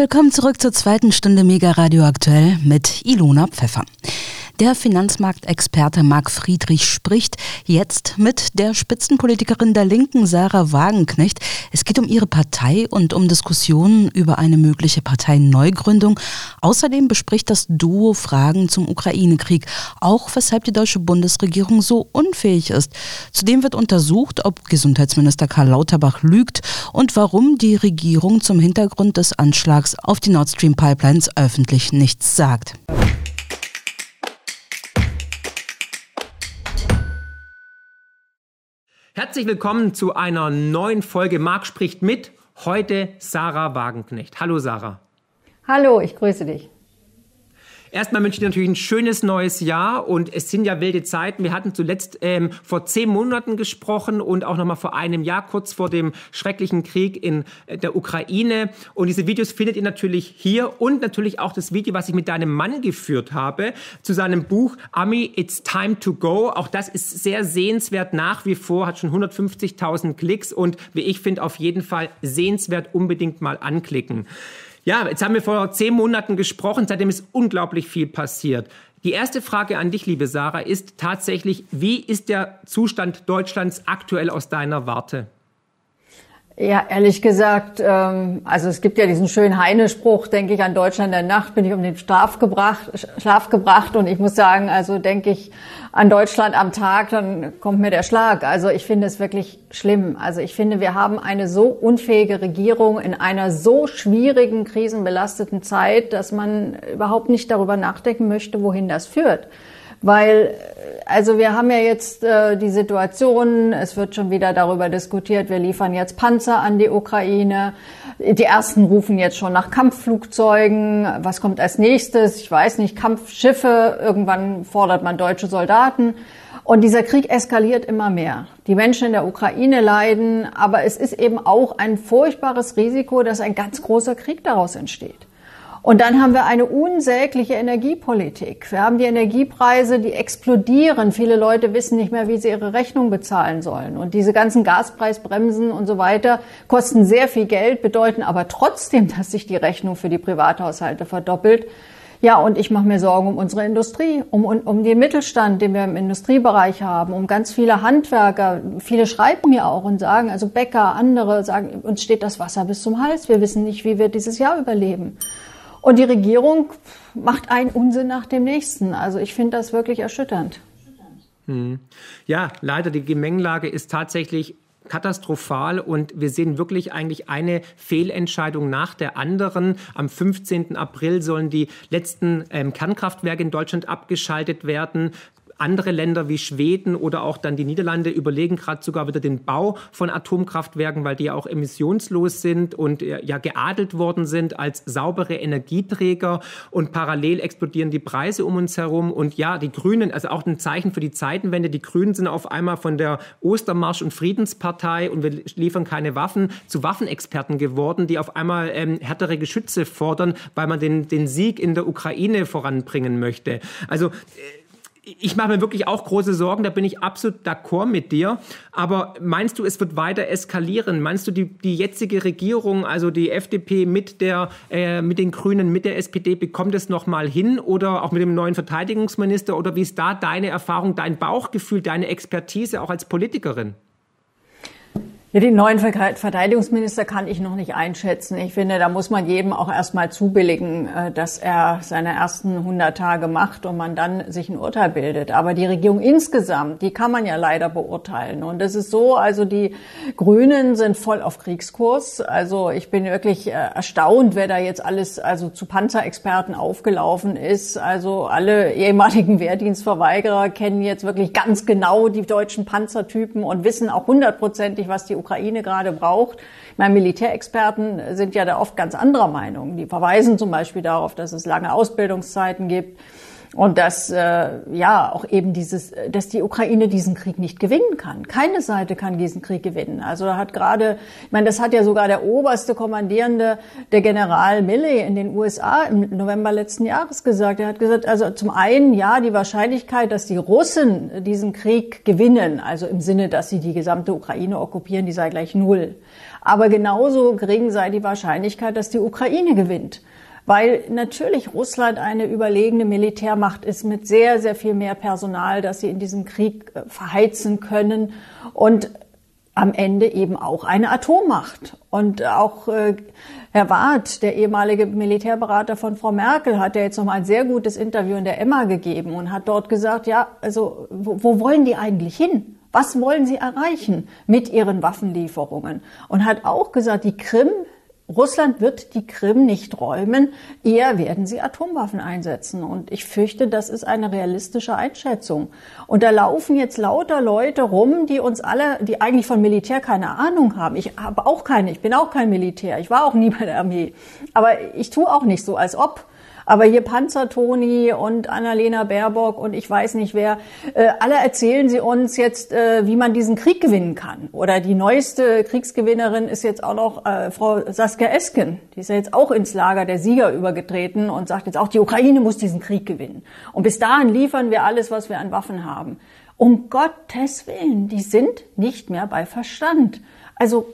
Willkommen zurück zur zweiten Stunde Mega Radio Aktuell mit Ilona Pfeffer. Der Finanzmarktexperte Marc Friedrich spricht jetzt mit der Spitzenpolitikerin der Linken Sarah Wagenknecht. Es geht um ihre Partei und um Diskussionen über eine mögliche Parteineugründung. Außerdem bespricht das Duo Fragen zum Ukraine-Krieg, auch weshalb die deutsche Bundesregierung so unfähig ist. Zudem wird untersucht, ob Gesundheitsminister Karl Lauterbach lügt und warum die Regierung zum Hintergrund des Anschlags auf die Nord Stream Pipelines öffentlich nichts sagt. Herzlich willkommen zu einer neuen Folge Marc spricht mit. Heute Sarah Wagenknecht. Hallo Sarah. Hallo, ich grüße dich. Erstmal wünsche ich dir natürlich ein schönes neues Jahr und es sind ja wilde Zeiten. Wir hatten zuletzt ähm, vor zehn Monaten gesprochen und auch nochmal vor einem Jahr, kurz vor dem schrecklichen Krieg in äh, der Ukraine. Und diese Videos findet ihr natürlich hier und natürlich auch das Video, was ich mit deinem Mann geführt habe, zu seinem Buch Ami, It's Time to Go. Auch das ist sehr sehenswert nach wie vor, hat schon 150.000 Klicks und wie ich finde, auf jeden Fall sehenswert unbedingt mal anklicken. Ja, jetzt haben wir vor zehn Monaten gesprochen, seitdem ist unglaublich viel passiert. Die erste Frage an dich, liebe Sarah, ist tatsächlich, wie ist der Zustand Deutschlands aktuell aus deiner Warte? Ja, ehrlich gesagt, ähm, also es gibt ja diesen schönen Heine-Spruch, denke ich an Deutschland der Nacht, bin ich um den Schlaf gebracht, Schlaf gebracht und ich muss sagen, also denke ich an Deutschland am Tag, dann kommt mir der Schlag. Also ich finde es wirklich schlimm. Also ich finde, wir haben eine so unfähige Regierung in einer so schwierigen, krisenbelasteten Zeit, dass man überhaupt nicht darüber nachdenken möchte, wohin das führt. Weil, also wir haben ja jetzt äh, die Situation, es wird schon wieder darüber diskutiert, wir liefern jetzt Panzer an die Ukraine. Die ersten rufen jetzt schon nach Kampfflugzeugen. Was kommt als nächstes? Ich weiß nicht, Kampfschiffe. Irgendwann fordert man deutsche Soldaten. Und dieser Krieg eskaliert immer mehr. Die Menschen in der Ukraine leiden, aber es ist eben auch ein furchtbares Risiko, dass ein ganz großer Krieg daraus entsteht. Und dann haben wir eine unsägliche Energiepolitik. Wir haben die Energiepreise, die explodieren. Viele Leute wissen nicht mehr, wie sie ihre Rechnung bezahlen sollen. Und diese ganzen Gaspreisbremsen und so weiter kosten sehr viel Geld, bedeuten aber trotzdem, dass sich die Rechnung für die Privathaushalte verdoppelt. Ja, und ich mache mir Sorgen um unsere Industrie, um, um den Mittelstand, den wir im Industriebereich haben, um ganz viele Handwerker. Viele schreiben mir auch und sagen, also Bäcker, andere sagen, uns steht das Wasser bis zum Hals. Wir wissen nicht, wie wir dieses Jahr überleben. Und die Regierung macht einen Unsinn nach dem nächsten. Also ich finde das wirklich erschütternd. Hm. Ja, leider, die Gemengelage ist tatsächlich katastrophal und wir sehen wirklich eigentlich eine Fehlentscheidung nach der anderen. Am 15. April sollen die letzten ähm, Kernkraftwerke in Deutschland abgeschaltet werden. Andere Länder wie Schweden oder auch dann die Niederlande überlegen gerade sogar wieder den Bau von Atomkraftwerken, weil die ja auch emissionslos sind und ja geadelt worden sind als saubere Energieträger. Und parallel explodieren die Preise um uns herum. Und ja, die Grünen, also auch ein Zeichen für die Zeitenwende, die Grünen sind auf einmal von der Ostermarsch- und Friedenspartei und wir liefern keine Waffen zu Waffenexperten geworden, die auf einmal ähm, härtere Geschütze fordern, weil man den, den Sieg in der Ukraine voranbringen möchte. Also äh, ich mache mir wirklich auch große Sorgen, da bin ich absolut d'accord mit dir. Aber meinst du, es wird weiter eskalieren? Meinst du, die, die jetzige Regierung, also die FDP mit, der, äh, mit den Grünen, mit der SPD, bekommt es nochmal hin oder auch mit dem neuen Verteidigungsminister? Oder wie ist da deine Erfahrung, dein Bauchgefühl, deine Expertise auch als Politikerin? Ja, den neuen Verteidigungsminister kann ich noch nicht einschätzen. Ich finde, da muss man jedem auch erstmal zubilligen, äh, dass er seine ersten 100 Tage macht und man dann sich ein Urteil bildet. Aber die Regierung insgesamt, die kann man ja leider beurteilen. Und es ist so, also die Grünen sind voll auf Kriegskurs. Also ich bin wirklich äh, erstaunt, wer da jetzt alles also zu Panzerexperten aufgelaufen ist. Also alle ehemaligen Wehrdienstverweigerer kennen jetzt wirklich ganz genau die deutschen Panzertypen und wissen auch hundertprozentig, was die Ukraine gerade braucht. Meine Militärexperten sind ja da oft ganz anderer Meinung. Die verweisen zum Beispiel darauf, dass es lange Ausbildungszeiten gibt und dass äh, ja auch eben dieses, dass die Ukraine diesen Krieg nicht gewinnen kann. Keine Seite kann diesen Krieg gewinnen. Also da hat gerade, ich meine, das hat ja sogar der oberste Kommandierende, der General Milley in den USA im November letzten Jahres gesagt. Er hat gesagt, also zum einen ja die Wahrscheinlichkeit, dass die Russen diesen Krieg gewinnen, also im Sinne, dass sie die gesamte Ukraine okkupieren, die sei gleich null. Aber genauso gering sei die Wahrscheinlichkeit, dass die Ukraine gewinnt. Weil natürlich Russland eine überlegene Militärmacht ist mit sehr, sehr viel mehr Personal, das sie in diesem Krieg äh, verheizen können und am Ende eben auch eine Atommacht. Und auch äh, Herr Warth, der ehemalige Militärberater von Frau Merkel, hat ja jetzt nochmal ein sehr gutes Interview in der Emma gegeben und hat dort gesagt, ja, also wo, wo wollen die eigentlich hin? Was wollen sie erreichen mit ihren Waffenlieferungen? Und hat auch gesagt, die Krim Russland wird die Krim nicht räumen, eher werden sie Atomwaffen einsetzen. Und ich fürchte, das ist eine realistische Einschätzung. Und da laufen jetzt lauter Leute rum, die uns alle, die eigentlich von Militär keine Ahnung haben. Ich habe auch keine, ich bin auch kein Militär, ich war auch nie bei der Armee. Aber ich tue auch nicht so, als ob. Aber hier Panzer-Toni und Annalena Baerbock und ich weiß nicht wer, äh, alle erzählen sie uns jetzt, äh, wie man diesen Krieg gewinnen kann. Oder die neueste Kriegsgewinnerin ist jetzt auch noch äh, Frau Saskia Esken. Die ist ja jetzt auch ins Lager der Sieger übergetreten und sagt jetzt auch, die Ukraine muss diesen Krieg gewinnen. Und bis dahin liefern wir alles, was wir an Waffen haben. Um Gottes Willen, die sind nicht mehr bei Verstand. Also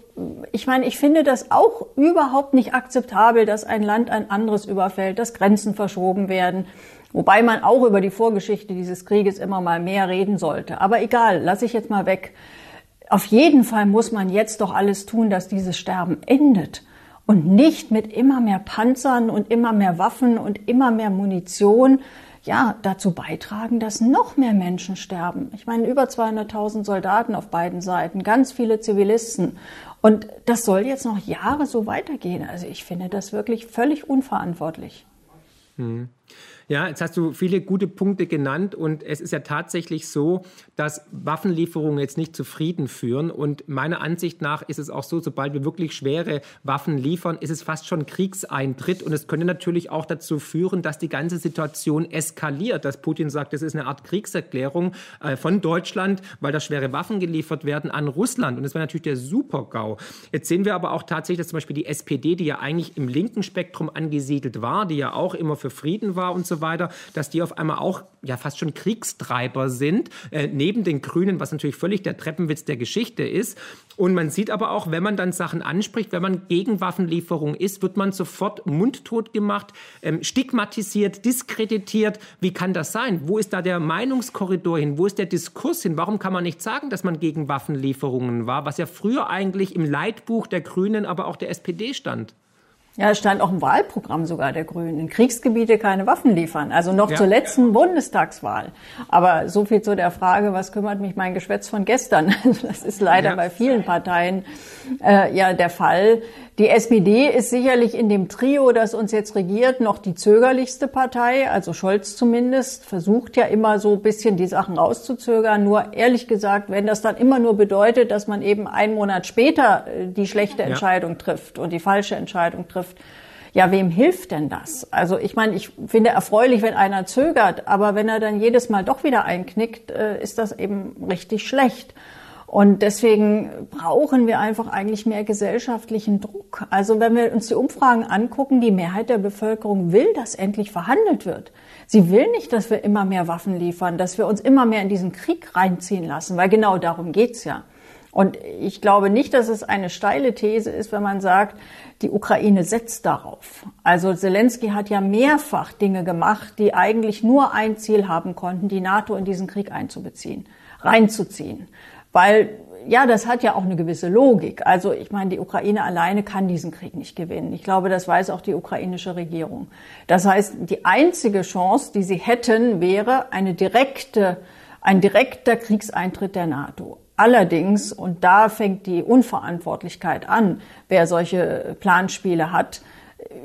ich meine, ich finde das auch überhaupt nicht akzeptabel, dass ein Land ein anderes überfällt, dass Grenzen verschoben werden. Wobei man auch über die Vorgeschichte dieses Krieges immer mal mehr reden sollte. Aber egal, lasse ich jetzt mal weg. Auf jeden Fall muss man jetzt doch alles tun, dass dieses Sterben endet und nicht mit immer mehr Panzern und immer mehr Waffen und immer mehr Munition ja, dazu beitragen, dass noch mehr Menschen sterben. Ich meine, über 200.000 Soldaten auf beiden Seiten, ganz viele Zivilisten. Und das soll jetzt noch Jahre so weitergehen. Also ich finde das wirklich völlig unverantwortlich. Hm. Ja, jetzt hast du viele gute Punkte genannt und es ist ja tatsächlich so, dass Waffenlieferungen jetzt nicht zu Frieden führen. Und meiner Ansicht nach ist es auch so, sobald wir wirklich schwere Waffen liefern, ist es fast schon Kriegseintritt. Und es könnte natürlich auch dazu führen, dass die ganze Situation eskaliert, dass Putin sagt, das ist eine Art Kriegserklärung äh, von Deutschland, weil da schwere Waffen geliefert werden an Russland. Und das wäre natürlich der Super-GAU. Jetzt sehen wir aber auch tatsächlich, dass zum Beispiel die SPD, die ja eigentlich im linken Spektrum angesiedelt war, die ja auch immer für Frieden war und so weiter, dass die auf einmal auch ja fast schon Kriegstreiber sind, äh, neben den Grünen, was natürlich völlig der Treppenwitz der Geschichte ist. Und man sieht aber auch, wenn man dann Sachen anspricht, wenn man gegen Waffenlieferung ist, wird man sofort mundtot gemacht, ähm, stigmatisiert, diskreditiert. Wie kann das sein? Wo ist da der Meinungskorridor hin? Wo ist der Diskurs hin? Warum kann man nicht sagen, dass man gegen Waffenlieferungen war, was ja früher eigentlich im Leitbuch der Grünen, aber auch der SPD stand? Ja, es stand auch im Wahlprogramm sogar der Grünen. In Kriegsgebiete keine Waffen liefern. Also noch ja. zur letzten Bundestagswahl. Aber so viel zu der Frage, was kümmert mich mein Geschwätz von gestern? Das ist leider ja. bei vielen Parteien äh, ja der Fall. Die SPD ist sicherlich in dem Trio, das uns jetzt regiert, noch die zögerlichste Partei. Also Scholz zumindest versucht ja immer so ein bisschen die Sachen rauszuzögern. Nur ehrlich gesagt, wenn das dann immer nur bedeutet, dass man eben einen Monat später äh, die schlechte Entscheidung ja. trifft und die falsche Entscheidung trifft, ja, wem hilft denn das? Also ich meine, ich finde erfreulich, wenn einer zögert, aber wenn er dann jedes Mal doch wieder einknickt, äh, ist das eben richtig schlecht. Und deswegen brauchen wir einfach eigentlich mehr gesellschaftlichen Druck. Also wenn wir uns die Umfragen angucken, die Mehrheit der Bevölkerung will, dass endlich verhandelt wird. Sie will nicht, dass wir immer mehr Waffen liefern, dass wir uns immer mehr in diesen Krieg reinziehen lassen, weil genau darum geht's ja. Und ich glaube nicht, dass es eine steile These ist, wenn man sagt, die Ukraine setzt darauf. Also Zelensky hat ja mehrfach Dinge gemacht, die eigentlich nur ein Ziel haben konnten, die NATO in diesen Krieg einzubeziehen, reinzuziehen. Weil ja, das hat ja auch eine gewisse Logik. Also ich meine, die Ukraine alleine kann diesen Krieg nicht gewinnen. Ich glaube, das weiß auch die ukrainische Regierung. Das heißt, die einzige Chance, die sie hätten, wäre eine direkte, ein direkter Kriegseintritt der NATO. Allerdings, und da fängt die Unverantwortlichkeit an, wer solche Planspiele hat,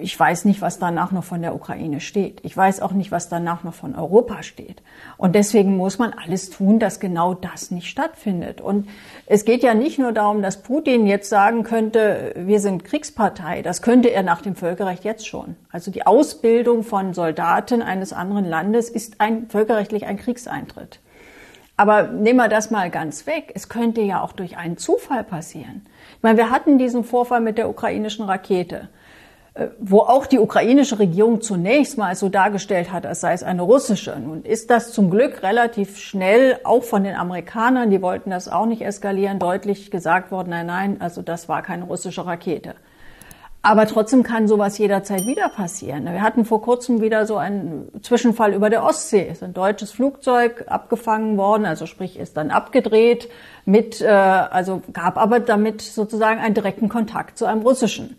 ich weiß nicht, was danach noch von der Ukraine steht. Ich weiß auch nicht, was danach noch von Europa steht. Und deswegen muss man alles tun, dass genau das nicht stattfindet. Und es geht ja nicht nur darum, dass Putin jetzt sagen könnte, wir sind Kriegspartei. Das könnte er nach dem Völkerrecht jetzt schon. Also die Ausbildung von Soldaten eines anderen Landes ist ein, völkerrechtlich ein Kriegseintritt. Aber nehmen wir das mal ganz weg. Es könnte ja auch durch einen Zufall passieren. Ich meine, wir hatten diesen Vorfall mit der ukrainischen Rakete. Äh, wo auch die ukrainische Regierung zunächst mal so dargestellt hat, als sei es eine russische. Nun ist das zum Glück relativ schnell auch von den Amerikanern, die wollten das auch nicht eskalieren, deutlich gesagt worden, nein, nein, also das war keine russische Rakete. Aber trotzdem kann sowas jederzeit wieder passieren. Wir hatten vor kurzem wieder so einen Zwischenfall über der Ostsee. Ist ein deutsches Flugzeug abgefangen worden, also sprich ist dann abgedreht mit, äh, also gab aber damit sozusagen einen direkten Kontakt zu einem russischen.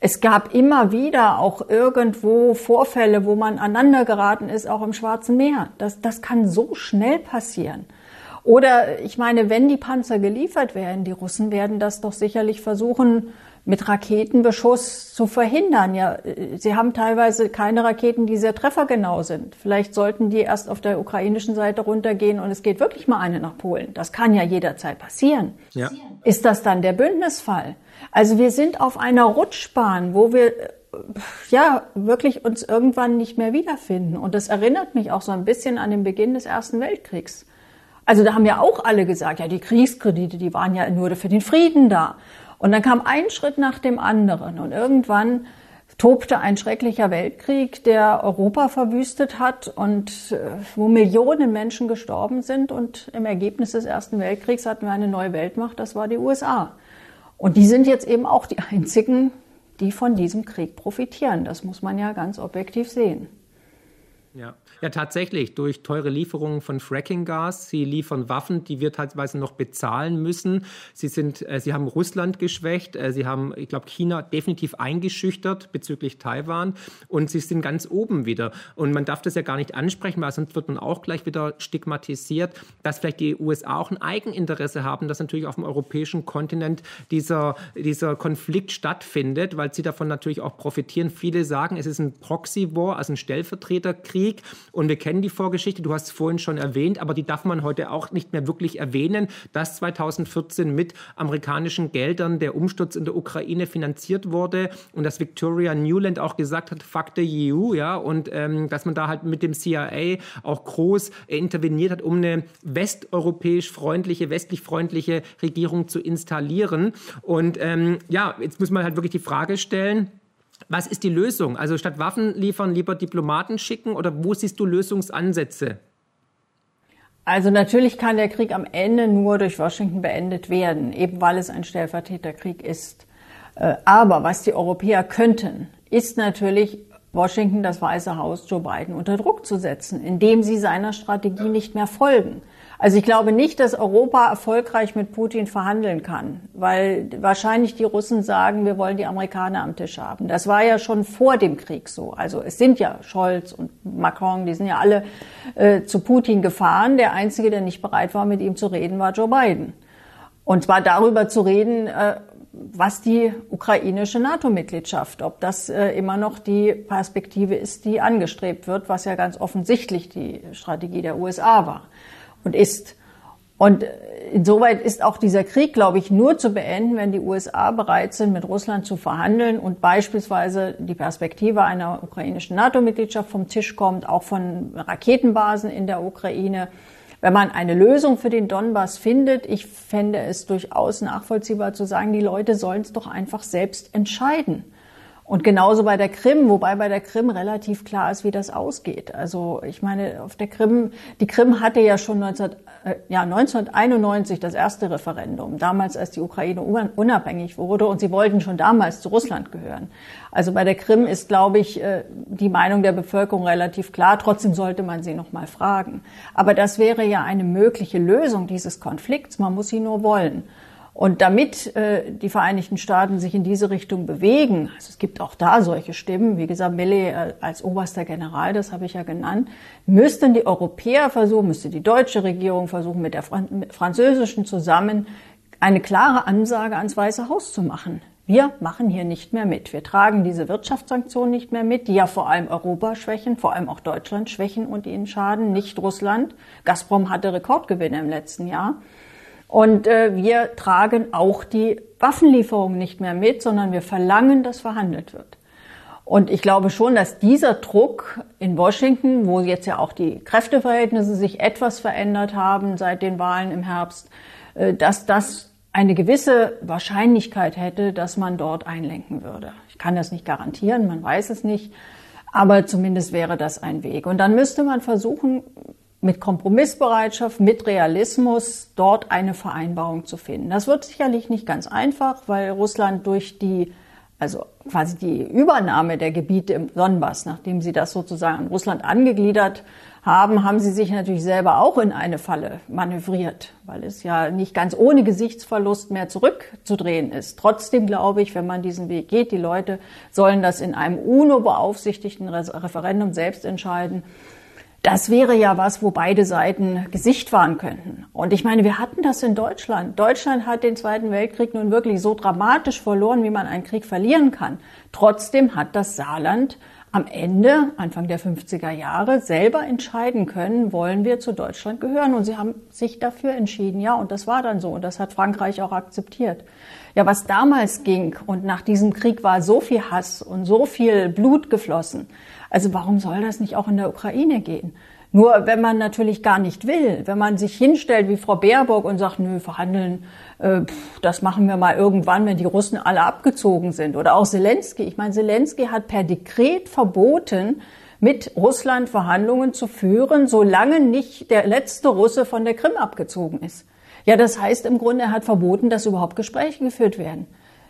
Es gab immer wieder auch irgendwo Vorfälle, wo man aneinander geraten ist, auch im Schwarzen Meer. Das, das kann so schnell passieren. Oder ich meine, wenn die Panzer geliefert werden, die Russen werden das doch sicherlich versuchen, mit Raketenbeschuss zu verhindern. Ja, sie haben teilweise keine Raketen, die sehr treffergenau sind. Vielleicht sollten die erst auf der ukrainischen Seite runtergehen und es geht wirklich mal eine nach Polen. Das kann ja jederzeit passieren. Ja. Ist das dann der Bündnisfall? Also wir sind auf einer Rutschbahn, wo wir ja wirklich uns irgendwann nicht mehr wiederfinden. Und das erinnert mich auch so ein bisschen an den Beginn des Ersten Weltkriegs. Also da haben ja auch alle gesagt, ja, die Kriegskredite, die waren ja nur für den Frieden da. Und dann kam ein Schritt nach dem anderen und irgendwann tobte ein schrecklicher Weltkrieg, der Europa verwüstet hat und äh, wo Millionen Menschen gestorben sind. Und im Ergebnis des Ersten Weltkriegs hatten wir eine neue Weltmacht, das war die USA. Und die sind jetzt eben auch die einzigen, die von diesem Krieg profitieren. Das muss man ja ganz objektiv sehen. Ja. Ja, tatsächlich, durch teure Lieferungen von Frackinggas. Sie liefern Waffen, die wir teilweise noch bezahlen müssen. Sie, sind, äh, sie haben Russland geschwächt. Äh, sie haben, ich glaube, China definitiv eingeschüchtert bezüglich Taiwan. Und sie sind ganz oben wieder. Und man darf das ja gar nicht ansprechen, weil sonst wird man auch gleich wieder stigmatisiert, dass vielleicht die USA auch ein Eigeninteresse haben, dass natürlich auf dem europäischen Kontinent dieser, dieser Konflikt stattfindet, weil sie davon natürlich auch profitieren. Viele sagen, es ist ein Proxy-War, also ein Stellvertreterkrieg. Und wir kennen die Vorgeschichte, du hast es vorhin schon erwähnt, aber die darf man heute auch nicht mehr wirklich erwähnen, dass 2014 mit amerikanischen Geldern der Umsturz in der Ukraine finanziert wurde und dass Victoria Newland auch gesagt hat, fuck the EU, ja, und ähm, dass man da halt mit dem CIA auch groß interveniert hat, um eine westeuropäisch freundliche, westlich freundliche Regierung zu installieren. Und ähm, ja, jetzt muss man halt wirklich die Frage stellen, was ist die Lösung? Also statt Waffen liefern, lieber Diplomaten schicken oder wo siehst du Lösungsansätze? Also natürlich kann der Krieg am Ende nur durch Washington beendet werden, eben weil es ein Stellvertreterkrieg ist. Äh, aber was die Europäer könnten, ist natürlich Washington, das Weiße Haus, Joe Biden unter Druck zu setzen, indem sie seiner Strategie nicht mehr folgen. Also ich glaube nicht, dass Europa erfolgreich mit Putin verhandeln kann, weil wahrscheinlich die Russen sagen, wir wollen die Amerikaner am Tisch haben. Das war ja schon vor dem Krieg so. Also es sind ja Scholz und Macron, die sind ja alle äh, zu Putin gefahren. Der Einzige, der nicht bereit war, mit ihm zu reden, war Joe Biden. Und zwar darüber zu reden, äh, was die ukrainische NATO-Mitgliedschaft, ob das äh, immer noch die Perspektive ist, die angestrebt wird, was ja ganz offensichtlich die Strategie der USA war und ist. Und insoweit ist auch dieser Krieg, glaube ich, nur zu beenden, wenn die USA bereit sind, mit Russland zu verhandeln und beispielsweise die Perspektive einer ukrainischen NATO-Mitgliedschaft vom Tisch kommt, auch von Raketenbasen in der Ukraine. Wenn man eine Lösung für den Donbass findet, ich fände es durchaus nachvollziehbar zu sagen, die Leute sollen es doch einfach selbst entscheiden. Und genauso bei der Krim, wobei bei der Krim relativ klar ist, wie das ausgeht. Also ich meine, auf der Krim, die Krim hatte ja schon 19, äh, ja, 1991 das erste Referendum, damals als die Ukraine unabhängig wurde und sie wollten schon damals zu Russland gehören. Also bei der Krim ist, glaube ich, äh, die Meinung der Bevölkerung relativ klar. Trotzdem sollte man sie noch mal fragen. Aber das wäre ja eine mögliche Lösung dieses Konflikts. Man muss sie nur wollen. Und damit äh, die Vereinigten Staaten sich in diese Richtung bewegen, also es gibt auch da solche Stimmen, wie gesagt, Millet äh, als oberster General, das habe ich ja genannt, müssten die Europäer versuchen, müsste die deutsche Regierung versuchen, mit der französischen zusammen eine klare Ansage ans Weiße Haus zu machen. Wir machen hier nicht mehr mit. Wir tragen diese Wirtschaftssanktionen nicht mehr mit, die ja vor allem Europa schwächen, vor allem auch Deutschland schwächen und ihnen schaden, nicht Russland. Gazprom hatte Rekordgewinne im letzten Jahr. Und äh, wir tragen auch die Waffenlieferungen nicht mehr mit, sondern wir verlangen, dass verhandelt wird. Und ich glaube schon, dass dieser Druck in Washington, wo jetzt ja auch die Kräfteverhältnisse sich etwas verändert haben seit den Wahlen im Herbst, äh, dass das eine gewisse Wahrscheinlichkeit hätte, dass man dort einlenken würde. Ich kann das nicht garantieren, man weiß es nicht. Aber zumindest wäre das ein Weg. Und dann müsste man versuchen, mit Kompromissbereitschaft, mit Realismus dort eine Vereinbarung zu finden. Das wird sicherlich nicht ganz einfach, weil Russland durch die, also quasi die Übernahme der Gebiete im Donbass, nachdem sie das sozusagen an Russland angegliedert haben, haben sie sich natürlich selber auch in eine Falle manövriert, weil es ja nicht ganz ohne Gesichtsverlust mehr zurückzudrehen ist. Trotzdem glaube ich, wenn man diesen Weg geht, die Leute sollen das in einem UNO-beaufsichtigten Referendum selbst entscheiden. Das wäre ja was, wo beide Seiten Gesicht wahren könnten. Und ich meine, wir hatten das in Deutschland. Deutschland hat den Zweiten Weltkrieg nun wirklich so dramatisch verloren, wie man einen Krieg verlieren kann. Trotzdem hat das Saarland am Ende, Anfang der 50er Jahre, selber entscheiden können, wollen wir zu Deutschland gehören. Und sie haben sich dafür entschieden, ja, und das war dann so. Und das hat Frankreich auch akzeptiert. Ja, was damals ging und nach diesem Krieg war so viel Hass und so viel Blut geflossen. Also warum soll das nicht auch in der Ukraine gehen? Nur wenn man natürlich gar nicht will, wenn man sich hinstellt wie Frau Baerbock und sagt, nö, verhandeln, äh, pff, das machen wir mal irgendwann, wenn die Russen alle abgezogen sind. Oder auch Zelensky. Ich meine, Zelensky hat per Dekret verboten, mit Russland Verhandlungen zu führen, solange nicht der letzte Russe von der Krim abgezogen ist. Ja, das heißt im Grunde, er hat verboten, dass überhaupt Gespräche geführt werden.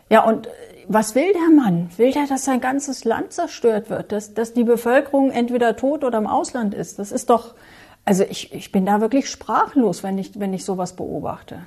Ja, und was will der Mann? Will der, dass sein ganzes Land zerstört wird? Dass, dass die Bevölkerung entweder tot oder im Ausland ist? Das ist doch, also ich, ich bin da wirklich sprachlos, wenn ich, wenn ich sowas beobachte.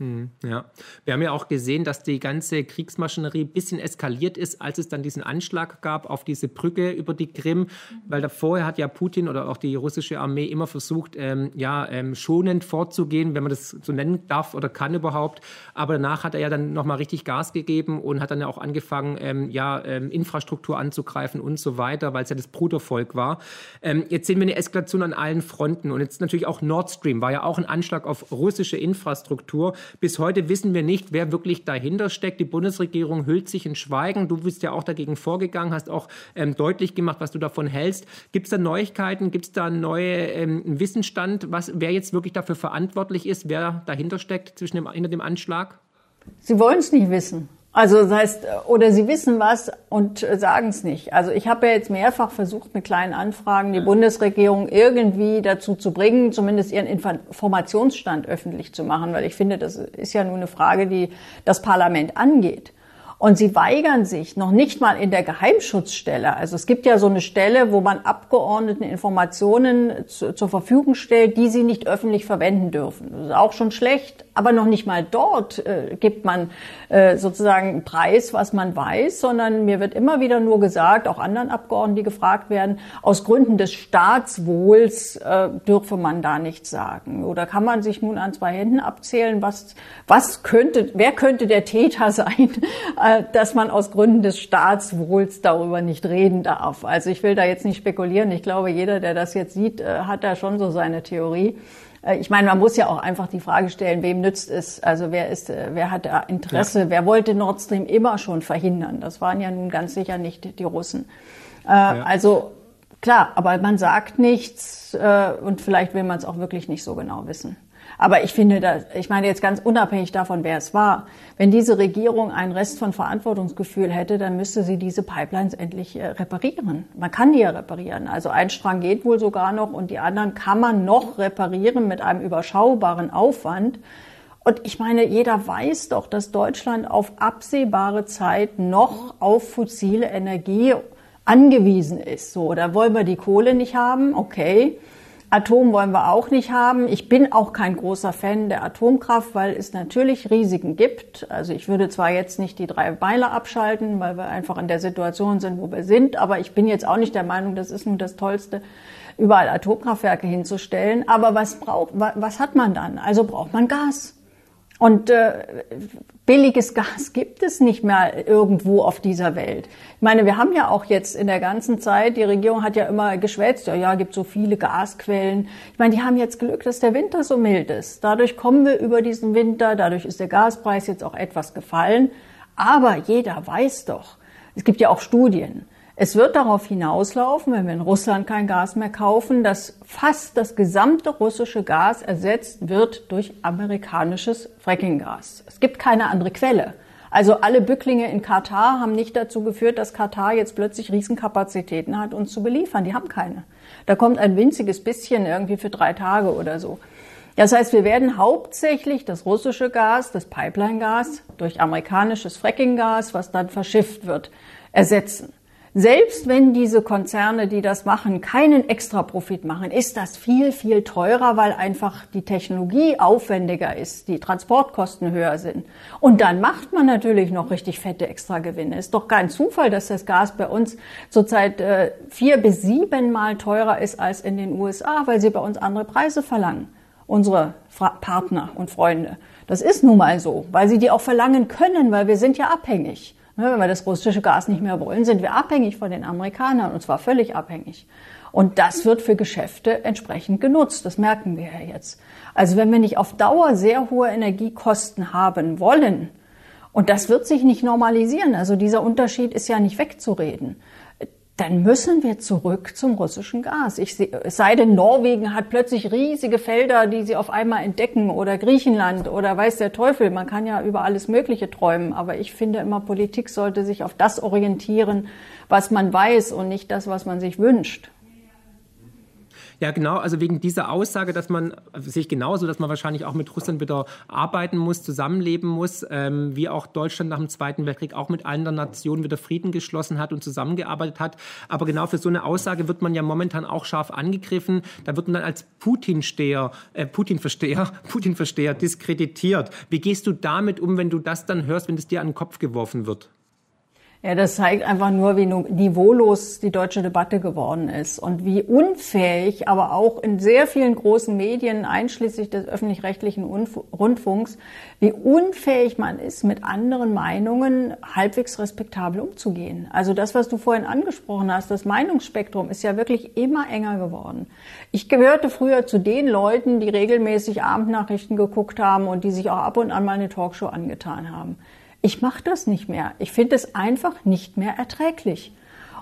Hm, ja, wir haben ja auch gesehen, dass die ganze Kriegsmaschinerie ein bisschen eskaliert ist, als es dann diesen Anschlag gab auf diese Brücke über die Krim, weil da vorher hat ja Putin oder auch die russische Armee immer versucht, ähm, ja, ähm, schonend vorzugehen, wenn man das so nennen darf oder kann überhaupt. Aber danach hat er ja dann nochmal richtig Gas gegeben und hat dann ja auch angefangen, ähm, ja, ähm, Infrastruktur anzugreifen und so weiter, weil es ja das Brudervolk war. Ähm, jetzt sehen wir eine Eskalation an allen Fronten und jetzt natürlich auch Nord Stream war ja auch ein Anschlag auf russische Infrastruktur. Bis heute wissen wir nicht, wer wirklich dahinter steckt. Die Bundesregierung hüllt sich in Schweigen. Du bist ja auch dagegen vorgegangen, hast auch ähm, deutlich gemacht, was du davon hältst. Gibt es da Neuigkeiten? Gibt es da neue ähm, Wissensstand, was, wer jetzt wirklich dafür verantwortlich ist, wer dahinter steckt zwischen dem, hinter dem Anschlag? Sie wollen es nicht wissen. Also das heißt, oder sie wissen was und sagen es nicht. Also ich habe ja jetzt mehrfach versucht, mit kleinen Anfragen die Bundesregierung irgendwie dazu zu bringen, zumindest ihren Informationsstand öffentlich zu machen, weil ich finde, das ist ja nur eine Frage, die das Parlament angeht. Und sie weigern sich noch nicht mal in der Geheimschutzstelle. Also es gibt ja so eine Stelle, wo man Abgeordneten Informationen zu, zur Verfügung stellt, die sie nicht öffentlich verwenden dürfen. Das ist auch schon schlecht, aber noch nicht mal dort äh, gibt man äh, sozusagen Preis, was man weiß, sondern mir wird immer wieder nur gesagt, auch anderen Abgeordneten, die gefragt werden, aus Gründen des Staatswohls äh, dürfe man da nichts sagen. Oder kann man sich nun an zwei Händen abzählen, was, was könnte, wer könnte der Täter sein, dass man aus Gründen des Staatswohls darüber nicht reden darf. Also ich will da jetzt nicht spekulieren. Ich glaube, jeder, der das jetzt sieht, äh, hat da schon so seine Theorie. Äh, ich meine, man muss ja auch einfach die Frage stellen, wem nützt es? Also wer ist, äh, wer hat da Interesse? Ja. Wer wollte Nord Stream immer schon verhindern? Das waren ja nun ganz sicher nicht die Russen. Ja. Also klar, aber man sagt nichts und vielleicht will man es auch wirklich nicht so genau wissen. Aber ich finde, dass, ich meine jetzt ganz unabhängig davon, wer es war, wenn diese Regierung einen Rest von Verantwortungsgefühl hätte, dann müsste sie diese Pipelines endlich äh, reparieren. Man kann die ja reparieren. Also ein Strang geht wohl sogar noch und die anderen kann man noch reparieren mit einem überschaubaren Aufwand. Und ich meine, jeder weiß doch, dass Deutschland auf absehbare Zeit noch auf fossile Energie angewiesen ist. So, da wollen wir die Kohle nicht haben, okay. Atom wollen wir auch nicht haben. Ich bin auch kein großer Fan der Atomkraft, weil es natürlich Risiken gibt. Also ich würde zwar jetzt nicht die drei Beile abschalten, weil wir einfach in der Situation sind, wo wir sind, aber ich bin jetzt auch nicht der Meinung, das ist nun das Tollste, überall Atomkraftwerke hinzustellen. Aber was braucht, was hat man dann? Also braucht man Gas. Und äh, billiges Gas gibt es nicht mehr irgendwo auf dieser Welt. Ich meine, wir haben ja auch jetzt in der ganzen Zeit, die Regierung hat ja immer geschwätzt, ja, ja, gibt so viele Gasquellen. Ich meine, die haben jetzt Glück, dass der Winter so mild ist. Dadurch kommen wir über diesen Winter, dadurch ist der Gaspreis jetzt auch etwas gefallen. Aber jeder weiß doch, es gibt ja auch Studien, es wird darauf hinauslaufen, wenn wir in Russland kein Gas mehr kaufen, dass fast das gesamte russische Gas ersetzt wird durch amerikanisches Frackinggas. Es gibt keine andere Quelle. Also alle Bücklinge in Katar haben nicht dazu geführt, dass Katar jetzt plötzlich Riesenkapazitäten hat, uns zu beliefern. Die haben keine. Da kommt ein winziges bisschen irgendwie für drei Tage oder so. Das heißt, wir werden hauptsächlich das russische Gas, das Pipeline-Gas durch amerikanisches Fracking-Gas, was dann verschifft wird, ersetzen. Selbst wenn diese Konzerne, die das machen, keinen Extraprofit machen, ist das viel, viel teurer, weil einfach die Technologie aufwendiger ist, die Transportkosten höher sind. Und dann macht man natürlich noch richtig fette Extragewinne. Ist doch kein Zufall, dass das Gas bei uns zurzeit äh, vier bis siebenmal teurer ist als in den USA, weil sie bei uns andere Preise verlangen. Unsere Partner und Freunde. Das ist nun mal so, weil sie die auch verlangen können, weil wir sind ja abhängig. Ne, wenn wir das russische Gas nicht mehr wollen, sind wir abhängig von den Amerikanern und zwar völlig abhängig. Und das wird für Geschäfte entsprechend genutzt. Das merken wir ja jetzt. Also wenn wir nicht auf Dauer sehr hohe Energiekosten haben wollen, und das wird sich nicht normalisieren, also dieser Unterschied ist ja nicht wegzureden, dann müssen wir zurück zum russischen Gas. Ich, es sei denn, Norwegen hat plötzlich riesige Felder, die sie auf einmal entdecken oder Griechenland oder weiß der Teufel. Man kann ja über alles Mögliche träumen. Aber ich finde immer, Politik sollte sich auf das orientieren, was man weiß und nicht das, was man sich wünscht. Ja, genau. Also wegen dieser Aussage, dass man sich genauso, dass man wahrscheinlich auch mit Russland wieder arbeiten muss, zusammenleben muss, ähm, wie auch Deutschland nach dem Zweiten Weltkrieg auch mit anderen Nationen wieder Frieden geschlossen hat und zusammengearbeitet hat. Aber genau für so eine Aussage wird man ja momentan auch scharf angegriffen. Da wird man dann als Putin-Steher, äh, Putin-Versteher, Putin-Versteher diskreditiert. Wie gehst du damit um, wenn du das dann hörst, wenn es dir an den Kopf geworfen wird? Ja, das zeigt einfach nur, wie niveaulos die deutsche Debatte geworden ist und wie unfähig, aber auch in sehr vielen großen Medien, einschließlich des öffentlich-rechtlichen Rundfunks, wie unfähig man ist, mit anderen Meinungen halbwegs respektabel umzugehen. Also das, was du vorhin angesprochen hast, das Meinungsspektrum ist ja wirklich immer enger geworden. Ich gehörte früher zu den Leuten, die regelmäßig Abendnachrichten geguckt haben und die sich auch ab und an mal eine Talkshow angetan haben. Ich mache das nicht mehr. Ich finde es einfach nicht mehr erträglich.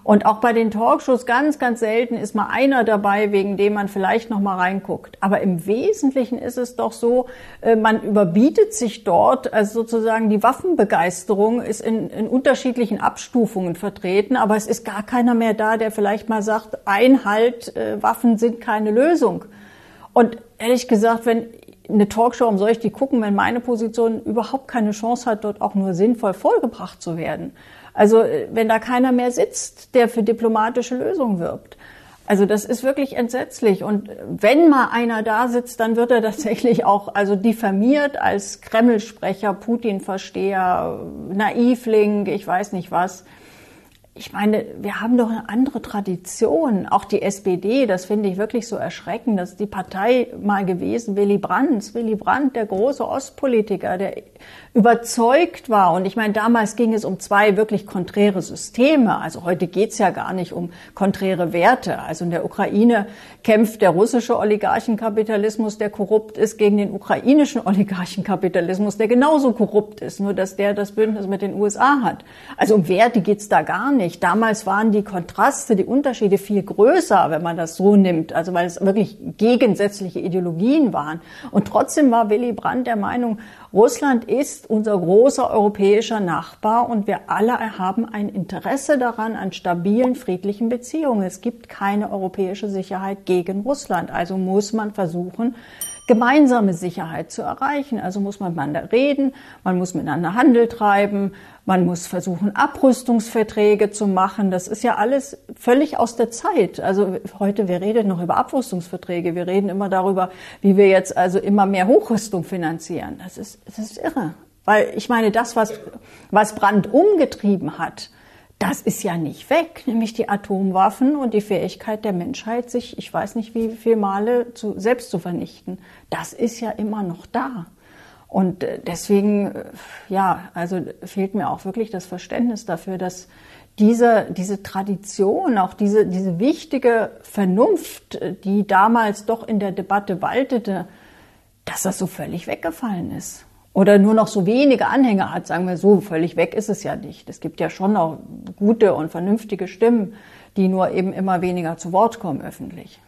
Und auch bei den Talkshows ganz, ganz selten ist mal einer dabei, wegen dem man vielleicht noch mal reinguckt. Aber im Wesentlichen ist es doch so, äh, man überbietet sich dort, also sozusagen die Waffenbegeisterung ist in, in unterschiedlichen Abstufungen vertreten, aber es ist gar keiner mehr da, der vielleicht mal sagt, Einhalt, äh, Waffen sind keine Lösung. Und ehrlich gesagt, wenn eine Talkshow, um soll ich die gucken, wenn meine Position überhaupt keine Chance hat, dort auch nur sinnvoll vollgebracht zu werden? Also äh, wenn da keiner mehr sitzt, der für diplomatische Lösungen wirbt. Also das ist wirklich entsetzlich. Und wenn mal einer da sitzt, dann wird er tatsächlich auch also diffamiert als Kreml-Sprecher, Putin-Versteher, Naivling, ich weiß nicht was ich meine, wir haben doch eine andere Tradition. Auch die SPD, das finde ich wirklich so erschreckend, dass die Partei mal gewesen, Willy Brandt, Willy Brandt, der große Ostpolitiker, der überzeugt war. Und ich meine, damals ging es um zwei wirklich konträre Systeme. Also heute geht's ja gar nicht um konträre Werte. Also in der Ukraine kämpft der russische Oligarchenkapitalismus, der korrupt ist, gegen den ukrainischen Oligarchenkapitalismus, der genauso korrupt ist, nur dass der das Bündnis mit den USA hat. Also um Werte geht's da gar nicht. Damals waren die Kontraste, die Unterschiede viel größer, wenn man das so nimmt. Also weil es wirklich gegensätzliche Ideologien waren. Und trotzdem war Willy Brandt der Meinung, Russland ist unser großer europäischer Nachbar und wir alle haben ein Interesse daran an stabilen, friedlichen Beziehungen. Es gibt keine europäische Sicherheit gegen Russland. Also muss man versuchen, gemeinsame Sicherheit zu erreichen. Also muss man miteinander reden, man muss miteinander Handel treiben, man muss versuchen, Abrüstungsverträge zu machen. Das ist ja alles völlig aus der Zeit. Also heute, wir reden noch über Abrüstungsverträge. Wir reden immer darüber, wie wir jetzt also immer mehr Hochrüstung finanzieren. Das ist, das ist irre. Weil ich meine, das, was, was Brand umgetrieben hat, das ist ja nicht weg, nämlich die Atomwaffen und die Fähigkeit der Menschheit, sich, ich weiß nicht wie viele Male zu, selbst zu vernichten. Das ist ja immer noch da. Und äh, deswegen, äh, ja, also fehlt mir auch wirklich das Verständnis dafür, dass diese, diese Tradition, auch diese, diese wichtige Vernunft, äh, die damals doch in der Debatte waltete, dass das so völlig weggefallen ist. Oder nur noch so wenige Anhänger hat, sagen wir so, völlig weg ist es ja nicht. Es gibt ja schon auch gute und vernünftige Stimmen, die nur eben immer weniger zu Wort kommen öffentlich.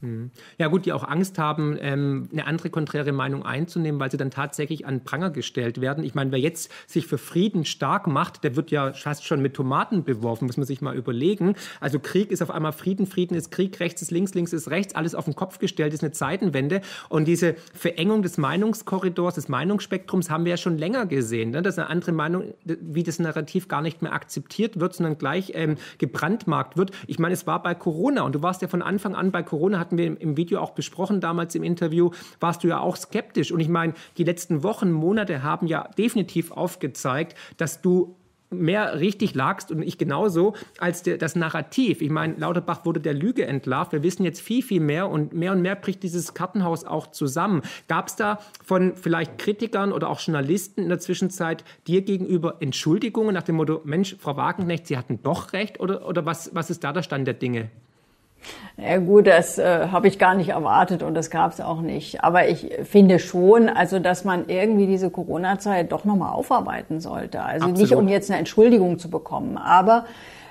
Mhm. Ja gut, die auch Angst haben, ähm, eine andere konträre Meinung einzunehmen, weil sie dann tatsächlich an Pranger gestellt werden. Ich meine, wer jetzt sich für Frieden stark macht, der wird ja fast schon mit Tomaten beworfen, muss man sich mal überlegen. Also Krieg ist auf einmal Frieden, Frieden ist Krieg, rechts ist links, links ist rechts, alles auf den Kopf gestellt, ist eine Zeitenwende. Und diese Verengung des Meinungskorridors, des Meinungsspektrums haben wir ja schon länger gesehen, ne? dass eine andere Meinung, wie das Narrativ gar nicht mehr akzeptiert wird, sondern gleich ähm, gebrandmarkt wird. Ich meine, es war bei Corona und du warst ja von Anfang an bei Corona, hatten wir im Video auch besprochen damals im Interview, warst du ja auch skeptisch. Und ich meine, die letzten Wochen, Monate haben ja definitiv aufgezeigt, dass du mehr richtig lagst und ich genauso als der, das Narrativ. Ich meine, Lauterbach wurde der Lüge entlarvt. Wir wissen jetzt viel, viel mehr und mehr und mehr bricht dieses Kartenhaus auch zusammen. Gab es da von vielleicht Kritikern oder auch Journalisten in der Zwischenzeit dir gegenüber Entschuldigungen nach dem Motto, Mensch, Frau Wagenknecht, Sie hatten doch recht oder, oder was, was ist da der Stand der Dinge? Ja gut, das äh, habe ich gar nicht erwartet und das gab es auch nicht. Aber ich finde schon, also dass man irgendwie diese Corona-Zeit doch nochmal aufarbeiten sollte. Also Absolut. nicht um jetzt eine Entschuldigung zu bekommen, aber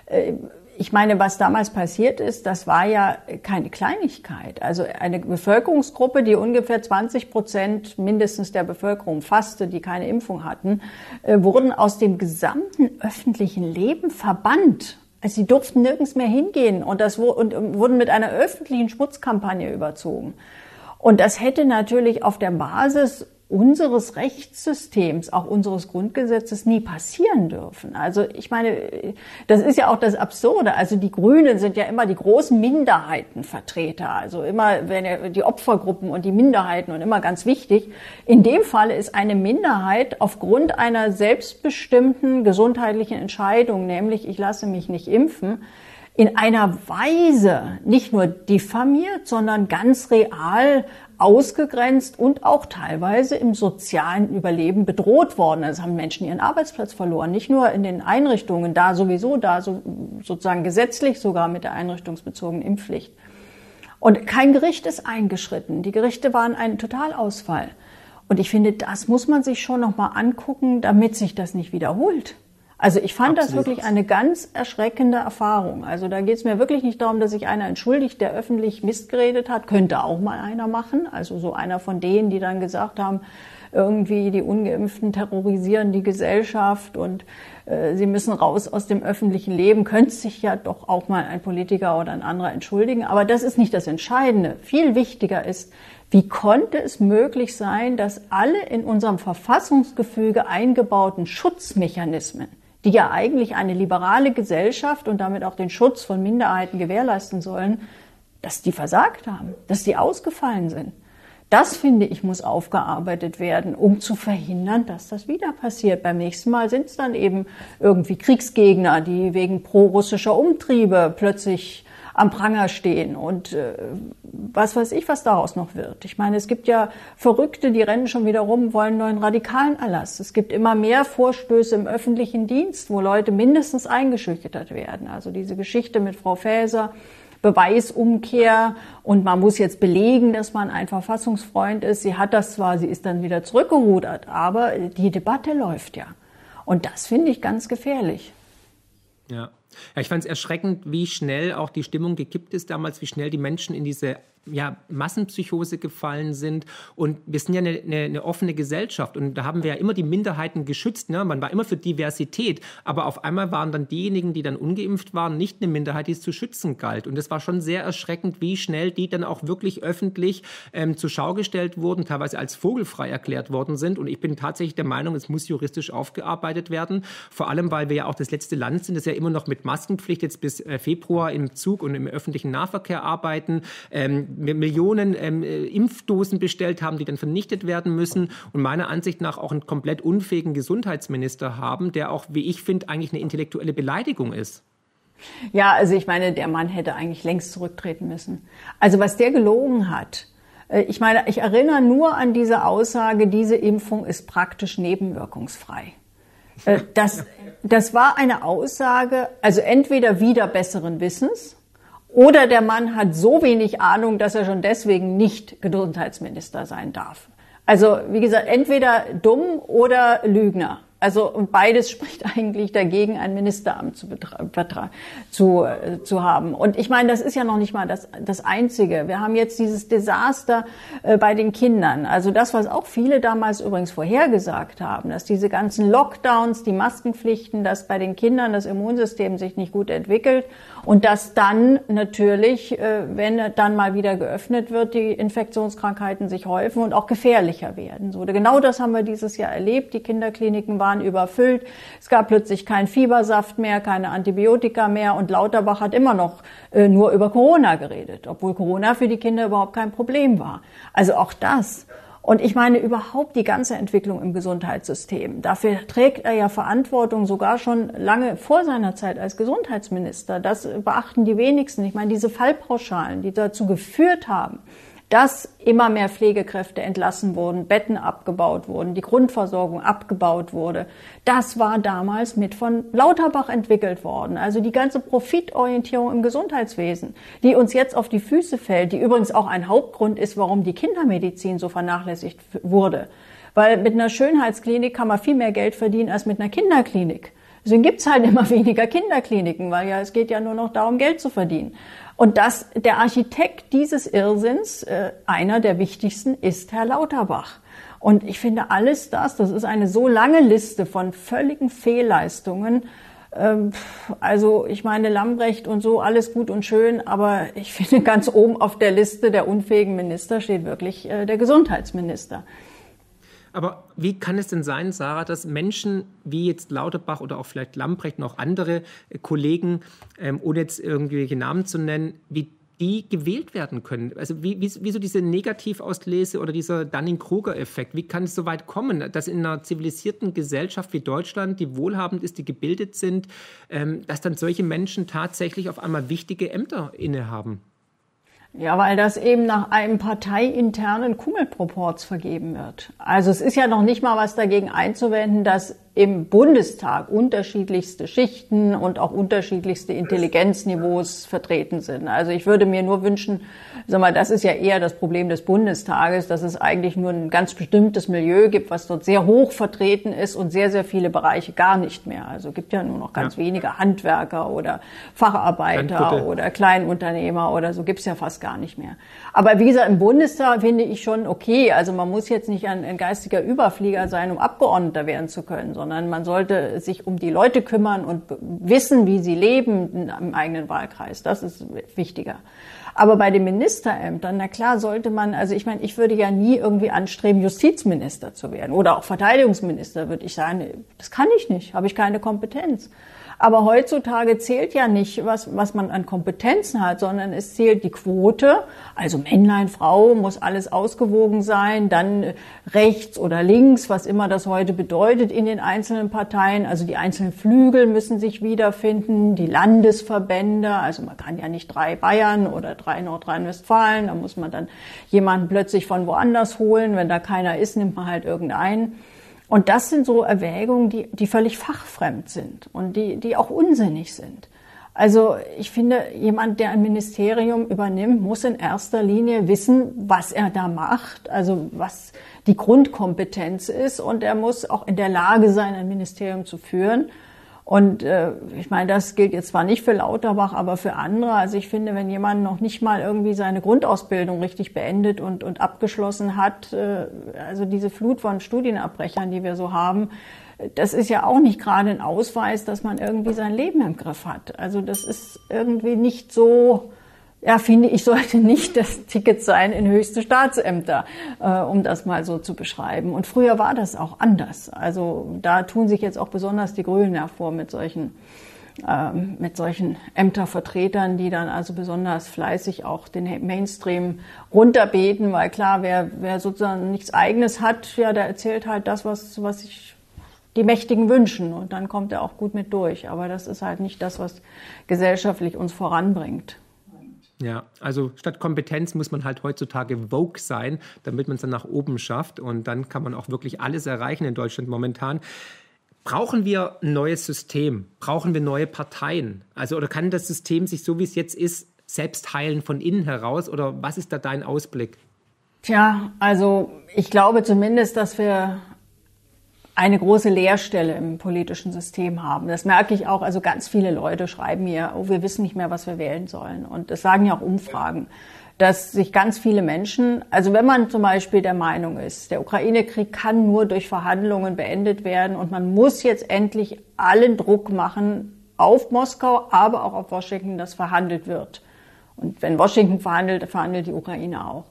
äh, ich meine, was damals passiert ist, das war ja keine Kleinigkeit. Also eine Bevölkerungsgruppe, die ungefähr 20 Prozent mindestens der Bevölkerung fasste, die keine Impfung hatten, äh, wurden aus dem gesamten öffentlichen Leben verbannt. Also sie durften nirgends mehr hingehen und, das, und wurden mit einer öffentlichen Schmutzkampagne überzogen. Und das hätte natürlich auf der Basis unseres Rechtssystems, auch unseres Grundgesetzes nie passieren dürfen. Also ich meine, das ist ja auch das Absurde. Also die Grünen sind ja immer die großen Minderheitenvertreter. Also immer wenn die Opfergruppen und die Minderheiten und immer ganz wichtig. In dem Fall ist eine Minderheit aufgrund einer selbstbestimmten gesundheitlichen Entscheidung, nämlich ich lasse mich nicht impfen, in einer Weise nicht nur diffamiert, sondern ganz real ausgegrenzt und auch teilweise im sozialen Überleben bedroht worden. Es haben Menschen ihren Arbeitsplatz verloren, nicht nur in den Einrichtungen, da sowieso, da so, sozusagen gesetzlich sogar mit der einrichtungsbezogenen Impfpflicht. Und kein Gericht ist eingeschritten. Die Gerichte waren ein Totalausfall. Und ich finde, das muss man sich schon noch mal angucken, damit sich das nicht wiederholt. Also ich fand Absolut. das wirklich eine ganz erschreckende Erfahrung. Also da geht es mir wirklich nicht darum, dass sich einer entschuldigt, der öffentlich Mist geredet hat. Könnte auch mal einer machen. Also so einer von denen, die dann gesagt haben, irgendwie die Ungeimpften terrorisieren die Gesellschaft und äh, sie müssen raus aus dem öffentlichen Leben. Könnte sich ja doch auch mal ein Politiker oder ein anderer entschuldigen. Aber das ist nicht das Entscheidende. Viel wichtiger ist, wie konnte es möglich sein, dass alle in unserem Verfassungsgefüge eingebauten Schutzmechanismen die ja eigentlich eine liberale Gesellschaft und damit auch den Schutz von Minderheiten gewährleisten sollen, dass die versagt haben, dass die ausgefallen sind. Das, finde ich, muss aufgearbeitet werden, um zu verhindern, dass das wieder passiert. Beim nächsten Mal sind es dann eben irgendwie Kriegsgegner, die wegen prorussischer Umtriebe plötzlich am Pranger stehen und äh, was weiß ich, was daraus noch wird. Ich meine, es gibt ja Verrückte, die rennen schon wieder rum, wollen neuen radikalen Erlass. Es gibt immer mehr Vorstöße im öffentlichen Dienst, wo Leute mindestens eingeschüchtert werden. Also diese Geschichte mit Frau Faeser, Beweisumkehr und man muss jetzt belegen, dass man ein Verfassungsfreund ist. Sie hat das zwar, sie ist dann wieder zurückgerudert, aber die Debatte läuft ja. Und das finde ich ganz gefährlich. Ja. Ja, ich fand es erschreckend, wie schnell auch die Stimmung gekippt ist damals, wie schnell die Menschen in diese ja, Massenpsychose gefallen sind. Und wir sind ja eine, eine, eine, offene Gesellschaft und da haben wir ja immer die Minderheiten geschützt. Ne? Man war immer für Diversität, aber auf einmal waren dann diejenigen, die dann ungeimpft waren, nicht eine Minderheit, die es zu schützen galt. Und es war schon sehr erschreckend, wie schnell die dann auch wirklich öffentlich ähm, zur Schau gestellt wurden, teilweise als vogelfrei erklärt worden sind. Und ich bin tatsächlich der Meinung, es muss juristisch aufgearbeitet werden. Vor allem, weil wir ja auch das letzte Land sind, das ja immer noch mit Maskenpflicht jetzt bis äh, Februar im Zug und im öffentlichen Nahverkehr arbeiten. Ähm, Millionen ähm, äh, Impfdosen bestellt haben, die dann vernichtet werden müssen und meiner Ansicht nach auch einen komplett unfähigen Gesundheitsminister haben, der auch, wie ich finde, eigentlich eine intellektuelle Beleidigung ist. Ja, also ich meine, der Mann hätte eigentlich längst zurücktreten müssen. Also was der gelogen hat, äh, ich meine, ich erinnere nur an diese Aussage, diese Impfung ist praktisch nebenwirkungsfrei. Äh, das, das war eine Aussage, also entweder wieder besseren Wissens, oder der Mann hat so wenig Ahnung, dass er schon deswegen nicht Gesundheitsminister sein darf. Also wie gesagt, entweder dumm oder Lügner. Also beides spricht eigentlich dagegen, ein Ministeramt zu, zu, äh, zu haben. Und ich meine, das ist ja noch nicht mal das, das Einzige. Wir haben jetzt dieses Desaster äh, bei den Kindern. Also das, was auch viele damals übrigens vorhergesagt haben, dass diese ganzen Lockdowns, die Maskenpflichten, dass bei den Kindern das Immunsystem sich nicht gut entwickelt und dass dann natürlich, äh, wenn dann mal wieder geöffnet wird, die Infektionskrankheiten sich häufen und auch gefährlicher werden. So, genau das haben wir dieses Jahr erlebt. Die Kinderkliniken waren überfüllt. Es gab plötzlich keinen Fiebersaft mehr, keine Antibiotika mehr und Lauterbach hat immer noch äh, nur über Corona geredet, obwohl Corona für die Kinder überhaupt kein Problem war. Also auch das. Und ich meine überhaupt die ganze Entwicklung im Gesundheitssystem. Dafür trägt er ja Verantwortung sogar schon lange vor seiner Zeit als Gesundheitsminister. Das beachten die wenigsten. Ich meine, diese Fallpauschalen, die dazu geführt haben, dass immer mehr Pflegekräfte entlassen wurden, Betten abgebaut wurden, die Grundversorgung abgebaut wurde. Das war damals mit von Lauterbach entwickelt worden. Also die ganze Profitorientierung im Gesundheitswesen, die uns jetzt auf die Füße fällt, die übrigens auch ein Hauptgrund ist, warum die Kindermedizin so vernachlässigt wurde. Weil mit einer Schönheitsklinik kann man viel mehr Geld verdienen als mit einer Kinderklinik. Deswegen gibt's halt immer weniger Kinderkliniken, weil ja es geht ja nur noch darum, Geld zu verdienen. Und das, der Architekt dieses Irrsinns, äh, einer der wichtigsten, ist Herr Lauterbach. Und ich finde alles das, das ist eine so lange Liste von völligen Fehlleistungen. Ähm, also ich meine Lambrecht und so, alles gut und schön, aber ich finde ganz oben auf der Liste der unfähigen Minister steht wirklich äh, der Gesundheitsminister. Aber wie kann es denn sein, Sarah, dass Menschen wie jetzt Lauterbach oder auch vielleicht Lamprecht und auch andere äh, Kollegen, ähm, ohne jetzt irgendwelche Namen zu nennen, wie die gewählt werden können? Also wie, wie, wie diese Negativauslese oder dieser Dunning-Kruger-Effekt, wie kann es so weit kommen, dass in einer zivilisierten Gesellschaft wie Deutschland, die wohlhabend ist, die gebildet sind, ähm, dass dann solche Menschen tatsächlich auf einmal wichtige Ämter innehaben? Ja, weil das eben nach einem parteiinternen Kummelproports vergeben wird. Also es ist ja noch nicht mal was dagegen einzuwenden, dass im Bundestag unterschiedlichste Schichten und auch unterschiedlichste Intelligenzniveaus vertreten sind. Also ich würde mir nur wünschen, sag mal, das ist ja eher das Problem des Bundestages, dass es eigentlich nur ein ganz bestimmtes Milieu gibt, was dort sehr hoch vertreten ist und sehr, sehr viele Bereiche gar nicht mehr. Also gibt ja nur noch ganz ja. wenige Handwerker oder Facharbeiter oder Kleinunternehmer oder so gibt's ja fast gar nicht mehr. Aber wie gesagt, im Bundestag finde ich schon okay. Also man muss jetzt nicht ein, ein geistiger Überflieger sein, um Abgeordneter werden zu können, sondern man sollte sich um die Leute kümmern und wissen, wie sie leben im eigenen Wahlkreis. Das ist wichtiger. Aber bei den Ministerämtern, na klar, sollte man, also ich meine, ich würde ja nie irgendwie anstreben, Justizminister zu werden oder auch Verteidigungsminister, würde ich sagen, das kann ich nicht, habe ich keine Kompetenz. Aber heutzutage zählt ja nicht, was, was man an Kompetenzen hat, sondern es zählt die Quote. Also Männlein, Frau, muss alles ausgewogen sein. Dann rechts oder links, was immer das heute bedeutet in den einzelnen Parteien. Also die einzelnen Flügel müssen sich wiederfinden. Die Landesverbände. Also man kann ja nicht drei Bayern oder drei Nordrhein-Westfalen. Da muss man dann jemanden plötzlich von woanders holen. Wenn da keiner ist, nimmt man halt irgendeinen. Und das sind so Erwägungen, die, die völlig fachfremd sind und die, die auch unsinnig sind. Also ich finde, jemand, der ein Ministerium übernimmt, muss in erster Linie wissen, was er da macht, also was die Grundkompetenz ist und er muss auch in der Lage sein, ein Ministerium zu führen. Und äh, ich meine, das gilt jetzt zwar nicht für Lauterbach, aber für andere. Also ich finde, wenn jemand noch nicht mal irgendwie seine Grundausbildung richtig beendet und, und abgeschlossen hat, äh, also diese Flut von Studienabbrechern, die wir so haben, das ist ja auch nicht gerade ein Ausweis, dass man irgendwie sein Leben im Griff hat. Also das ist irgendwie nicht so ja, finde ich, sollte nicht das Ticket sein in höchste Staatsämter, äh, um das mal so zu beschreiben. Und früher war das auch anders. Also da tun sich jetzt auch besonders die Grünen hervor mit solchen ähm, mit solchen Ämtervertretern, die dann also besonders fleißig auch den Mainstream runterbeten, weil klar, wer, wer sozusagen nichts Eigenes hat, ja, der erzählt halt das, was, was sich die Mächtigen wünschen und dann kommt er auch gut mit durch. Aber das ist halt nicht das, was gesellschaftlich uns voranbringt. Ja, also statt Kompetenz muss man halt heutzutage Vogue sein, damit man es dann nach oben schafft. Und dann kann man auch wirklich alles erreichen in Deutschland momentan. Brauchen wir ein neues System? Brauchen wir neue Parteien? Also, oder kann das System sich so wie es jetzt ist, selbst heilen von innen heraus? Oder was ist da dein Ausblick? Tja, also ich glaube zumindest, dass wir eine große Leerstelle im politischen System haben. Das merke ich auch. Also ganz viele Leute schreiben mir, oh, wir wissen nicht mehr, was wir wählen sollen. Und das sagen ja auch Umfragen, dass sich ganz viele Menschen, also wenn man zum Beispiel der Meinung ist, der Ukraine-Krieg kann nur durch Verhandlungen beendet werden und man muss jetzt endlich allen Druck machen auf Moskau, aber auch auf Washington, dass verhandelt wird. Und wenn Washington verhandelt, verhandelt die Ukraine auch.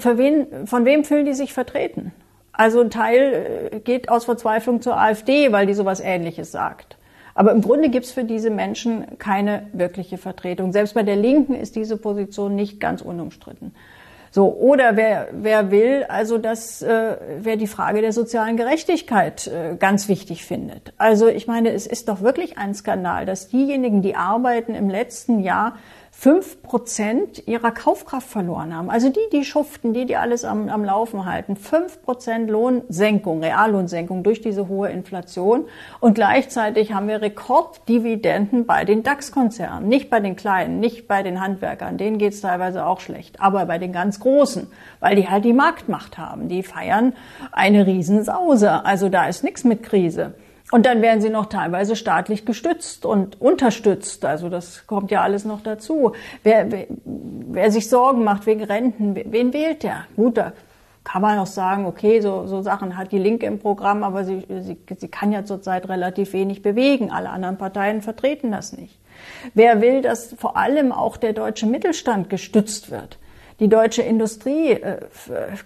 Für wen, von wem fühlen die sich vertreten? Also ein Teil äh, geht aus Verzweiflung zur AfD, weil die sowas Ähnliches sagt. Aber im Grunde gibt's für diese Menschen keine wirkliche Vertretung. Selbst bei der Linken ist diese Position nicht ganz unumstritten. So, oder wer, wer will, also dass äh, wer die Frage der sozialen Gerechtigkeit äh, ganz wichtig findet. Also ich meine, es ist doch wirklich ein Skandal, dass diejenigen, die arbeiten, im letzten Jahr fünf Prozent ihrer Kaufkraft verloren haben. Also die, die schuften, die, die alles am, am Laufen halten. Fünf Prozent Lohnsenkung, Reallohnsenkung durch diese hohe Inflation. Und gleichzeitig haben wir Rekorddividenden bei den DAX-Konzernen. Nicht bei den Kleinen, nicht bei den Handwerkern. Denen geht's teilweise auch schlecht. Aber bei den ganz Großen, weil die halt die Marktmacht haben. Die feiern eine Riesensause. Also da ist nichts mit Krise. Und dann werden sie noch teilweise staatlich gestützt und unterstützt. Also das kommt ja alles noch dazu. Wer, wer, wer sich Sorgen macht wegen Renten, wen wählt der? Gut, da kann man auch sagen, okay, so, so Sachen hat die Linke im Programm, aber sie, sie, sie kann ja zurzeit relativ wenig bewegen. Alle anderen Parteien vertreten das nicht. Wer will, dass vor allem auch der deutsche Mittelstand gestützt wird? Die deutsche Industrie, äh,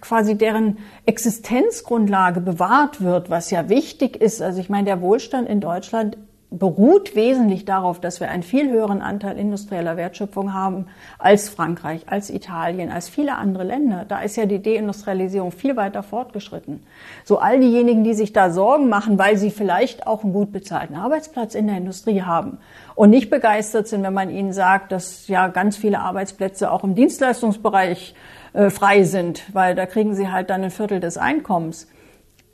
quasi deren Existenzgrundlage bewahrt wird, was ja wichtig ist. Also ich meine, der Wohlstand in Deutschland beruht wesentlich darauf, dass wir einen viel höheren Anteil industrieller Wertschöpfung haben als Frankreich, als Italien, als viele andere Länder. Da ist ja die Deindustrialisierung viel weiter fortgeschritten. So all diejenigen, die sich da Sorgen machen, weil sie vielleicht auch einen gut bezahlten Arbeitsplatz in der Industrie haben und nicht begeistert sind, wenn man ihnen sagt, dass ja ganz viele Arbeitsplätze auch im Dienstleistungsbereich äh, frei sind, weil da kriegen sie halt dann ein Viertel des Einkommens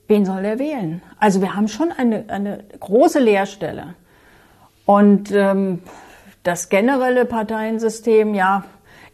wen soll er wählen? Also wir haben schon eine, eine große Leerstelle. Und ähm, das generelle Parteiensystem, ja,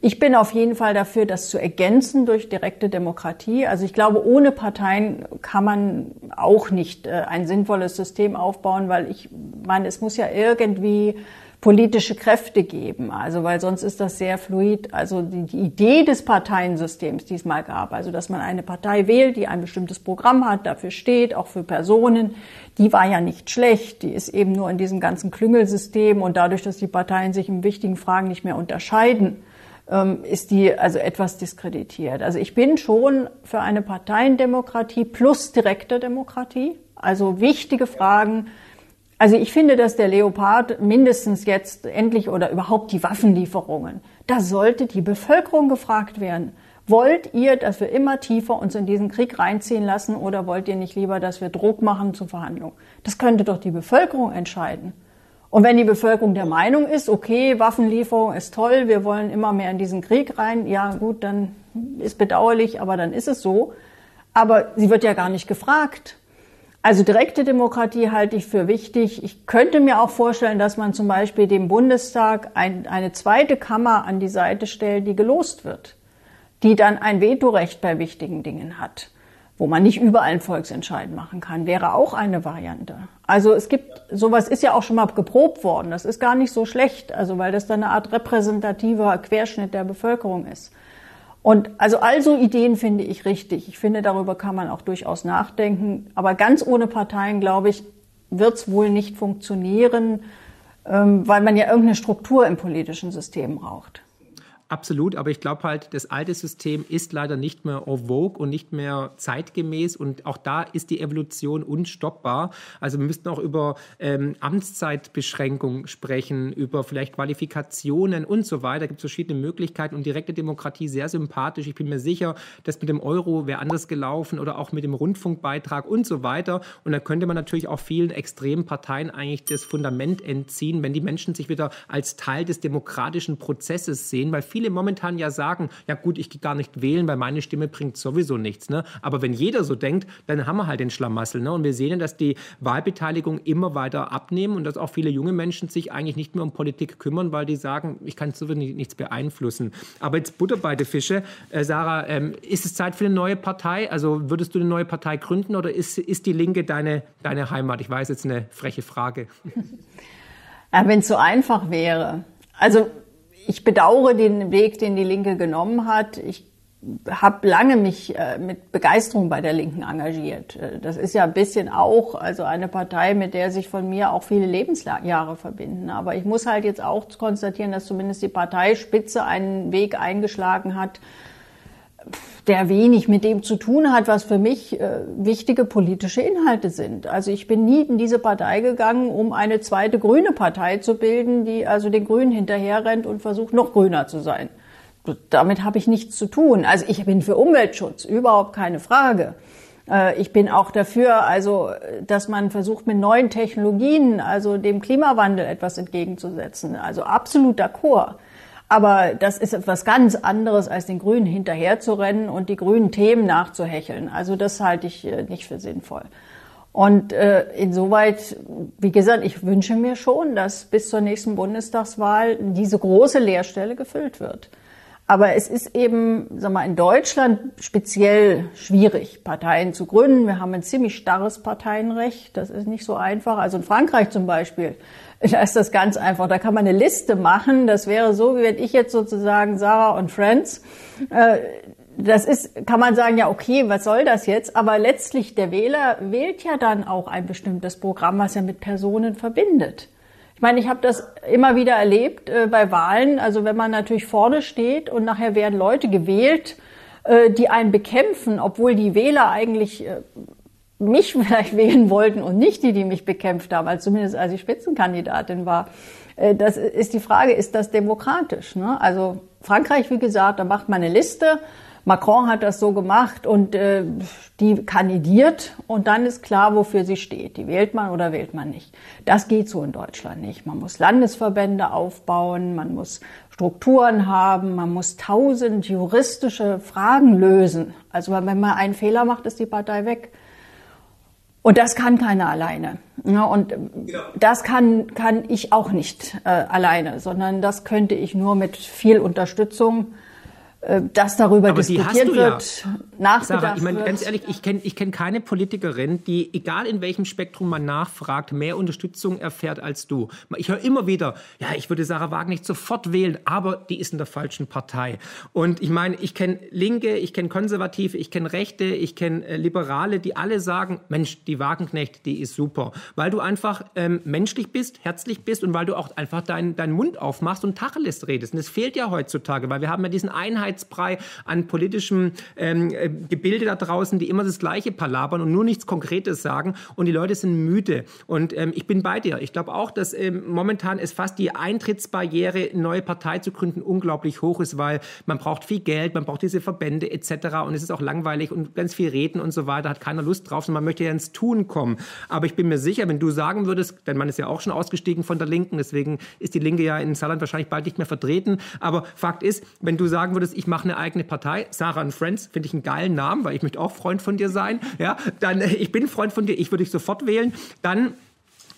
ich bin auf jeden Fall dafür, das zu ergänzen durch direkte Demokratie. Also ich glaube, ohne Parteien kann man auch nicht äh, ein sinnvolles System aufbauen, weil ich meine, es muss ja irgendwie politische Kräfte geben. Also, weil sonst ist das sehr fluid. Also die, die Idee des Parteiensystems, die es mal gab, also dass man eine Partei wählt, die ein bestimmtes Programm hat, dafür steht, auch für Personen, die war ja nicht schlecht. Die ist eben nur in diesem ganzen Klüngelsystem und dadurch, dass die Parteien sich in wichtigen Fragen nicht mehr unterscheiden, ähm, ist die also etwas diskreditiert. Also ich bin schon für eine Parteiendemokratie plus direkte Demokratie. Also wichtige Fragen also ich finde, dass der Leopard mindestens jetzt endlich oder überhaupt die Waffenlieferungen, da sollte die Bevölkerung gefragt werden. Wollt ihr, dass wir immer tiefer uns in diesen Krieg reinziehen lassen oder wollt ihr nicht lieber, dass wir Druck machen zur Verhandlung? Das könnte doch die Bevölkerung entscheiden. Und wenn die Bevölkerung der Meinung ist, okay, Waffenlieferung ist toll, wir wollen immer mehr in diesen Krieg rein, ja gut, dann ist bedauerlich, aber dann ist es so. Aber sie wird ja gar nicht gefragt. Also direkte Demokratie halte ich für wichtig. Ich könnte mir auch vorstellen, dass man zum Beispiel dem Bundestag ein, eine zweite Kammer an die Seite stellt, die gelost wird, die dann ein Vetorecht bei wichtigen Dingen hat, wo man nicht überall einen Volksentscheid machen kann, wäre auch eine Variante. Also es gibt, sowas ist ja auch schon mal geprobt worden. Das ist gar nicht so schlecht, also weil das dann eine Art repräsentativer Querschnitt der Bevölkerung ist. Und also also Ideen finde ich richtig. Ich finde, darüber kann man auch durchaus nachdenken. Aber ganz ohne Parteien, glaube ich, wird es wohl nicht funktionieren, ähm, weil man ja irgendeine Struktur im politischen System braucht. Absolut, aber ich glaube halt, das alte System ist leider nicht mehr en vogue und nicht mehr zeitgemäß und auch da ist die Evolution unstoppbar. Also wir müssten auch über ähm, Amtszeitbeschränkung sprechen, über vielleicht Qualifikationen und so weiter. Da gibt es verschiedene Möglichkeiten und direkte Demokratie sehr sympathisch. Ich bin mir sicher, dass mit dem Euro wäre anders gelaufen oder auch mit dem Rundfunkbeitrag und so weiter. Und da könnte man natürlich auch vielen extremen Parteien eigentlich das Fundament entziehen, wenn die Menschen sich wieder als Teil des demokratischen Prozesses sehen, weil viele viele momentan ja sagen, ja gut, ich gehe gar nicht wählen, weil meine Stimme bringt sowieso nichts. Ne? Aber wenn jeder so denkt, dann haben wir halt den Schlamassel. Ne? Und wir sehen, dass die Wahlbeteiligung immer weiter abnehmen und dass auch viele junge Menschen sich eigentlich nicht mehr um Politik kümmern, weil die sagen, ich kann sowieso nichts beeinflussen. Aber jetzt Butter bei den Fische. Äh, Sarah, ähm, ist es Zeit für eine neue Partei? Also würdest du eine neue Partei gründen oder ist, ist die Linke deine, deine Heimat? Ich weiß jetzt eine freche Frage. Ja, Wenn es so einfach wäre. Also ich bedauere den Weg, den die Linke genommen hat. Ich habe lange mich äh, mit Begeisterung bei der Linken engagiert. Äh, das ist ja ein bisschen auch also eine Partei, mit der sich von mir auch viele Lebensjahre verbinden. Aber ich muss halt jetzt auch konstatieren, dass zumindest die Parteispitze einen Weg eingeschlagen hat, der wenig mit dem zu tun hat, was für mich äh, wichtige politische Inhalte sind. Also ich bin nie in diese Partei gegangen, um eine zweite grüne Partei zu bilden, die also den Grünen hinterherrennt und versucht, noch grüner zu sein. Damit habe ich nichts zu tun. Also ich bin für Umweltschutz, überhaupt keine Frage. Äh, ich bin auch dafür, also, dass man versucht, mit neuen Technologien, also dem Klimawandel etwas entgegenzusetzen. Also absolut d'accord. Aber das ist etwas ganz anderes, als den Grünen hinterherzurennen und die grünen Themen nachzuhecheln. Also das halte ich äh, nicht für sinnvoll. Und äh, insoweit, wie gesagt, ich wünsche mir schon, dass bis zur nächsten Bundestagswahl diese große Leerstelle gefüllt wird. Aber es ist eben, sag mal, in Deutschland speziell schwierig, Parteien zu gründen. Wir haben ein ziemlich starres Parteienrecht. Das ist nicht so einfach. Also in Frankreich zum Beispiel, da ist das ganz einfach. Da kann man eine Liste machen. Das wäre so, wie wenn ich jetzt sozusagen Sarah und Friends, äh, das ist, kann man sagen, ja, okay, was soll das jetzt? Aber letztlich der Wähler wählt ja dann auch ein bestimmtes Programm, was er mit Personen verbindet. Ich meine, ich habe das immer wieder erlebt äh, bei Wahlen. Also wenn man natürlich vorne steht und nachher werden Leute gewählt, äh, die einen bekämpfen, obwohl die Wähler eigentlich äh, mich vielleicht wählen wollten und nicht die, die mich bekämpft haben, also zumindest als ich Spitzenkandidatin war. Äh, das ist die Frage, ist das demokratisch? Ne? Also Frankreich, wie gesagt, da macht man eine Liste Macron hat das so gemacht und äh, die kandidiert und dann ist klar, wofür sie steht. Die wählt man oder wählt man nicht. Das geht so in Deutschland nicht. Man muss Landesverbände aufbauen, man muss Strukturen haben, man muss tausend juristische Fragen lösen. Also wenn man einen Fehler macht, ist die Partei weg. Und das kann keiner alleine. Und genau. das kann, kann ich auch nicht äh, alleine, sondern das könnte ich nur mit viel Unterstützung dass darüber Aber diskutiert wird, ja. nachgedacht Sarah, ich meine, ganz ehrlich, ich kenne ich kenn keine Politikerin, die, egal in welchem Spektrum man nachfragt, mehr Unterstützung erfährt als du. Ich höre immer wieder, ja, ich würde Sarah Wagen nicht sofort wählen, aber die ist in der falschen Partei. Und ich meine, ich kenne Linke, ich kenne Konservative, ich kenne Rechte, ich kenne äh, Liberale, die alle sagen, Mensch, die Wagenknecht, die ist super. Weil du einfach ähm, menschlich bist, herzlich bist und weil du auch einfach deinen dein Mund aufmachst und Tacheles redest. Und das fehlt ja heutzutage, weil wir haben ja diesen Einheit Einheitsbrei an politischem ähm, äh, Gebilde da draußen, die immer das Gleiche palabern und nur nichts Konkretes sagen. Und die Leute sind müde. Und ähm, ich bin bei dir. Ich glaube auch, dass ähm, momentan ist fast die Eintrittsbarriere, eine neue Partei zu gründen, unglaublich hoch ist, weil man braucht viel Geld, man braucht diese Verbände etc. Und es ist auch langweilig und ganz viel reden und so weiter, hat keiner Lust drauf, sondern man möchte ja ins Tun kommen. Aber ich bin mir sicher, wenn du sagen würdest, denn man ist ja auch schon ausgestiegen von der Linken, deswegen ist die Linke ja in Saarland wahrscheinlich bald nicht mehr vertreten. Aber Fakt ist, wenn du sagen würdest, ich mache eine eigene Partei. Sarah and Friends finde ich einen geilen Namen, weil ich möchte auch Freund von dir sein. Ja, dann äh, ich bin Freund von dir, ich würde dich sofort wählen. Dann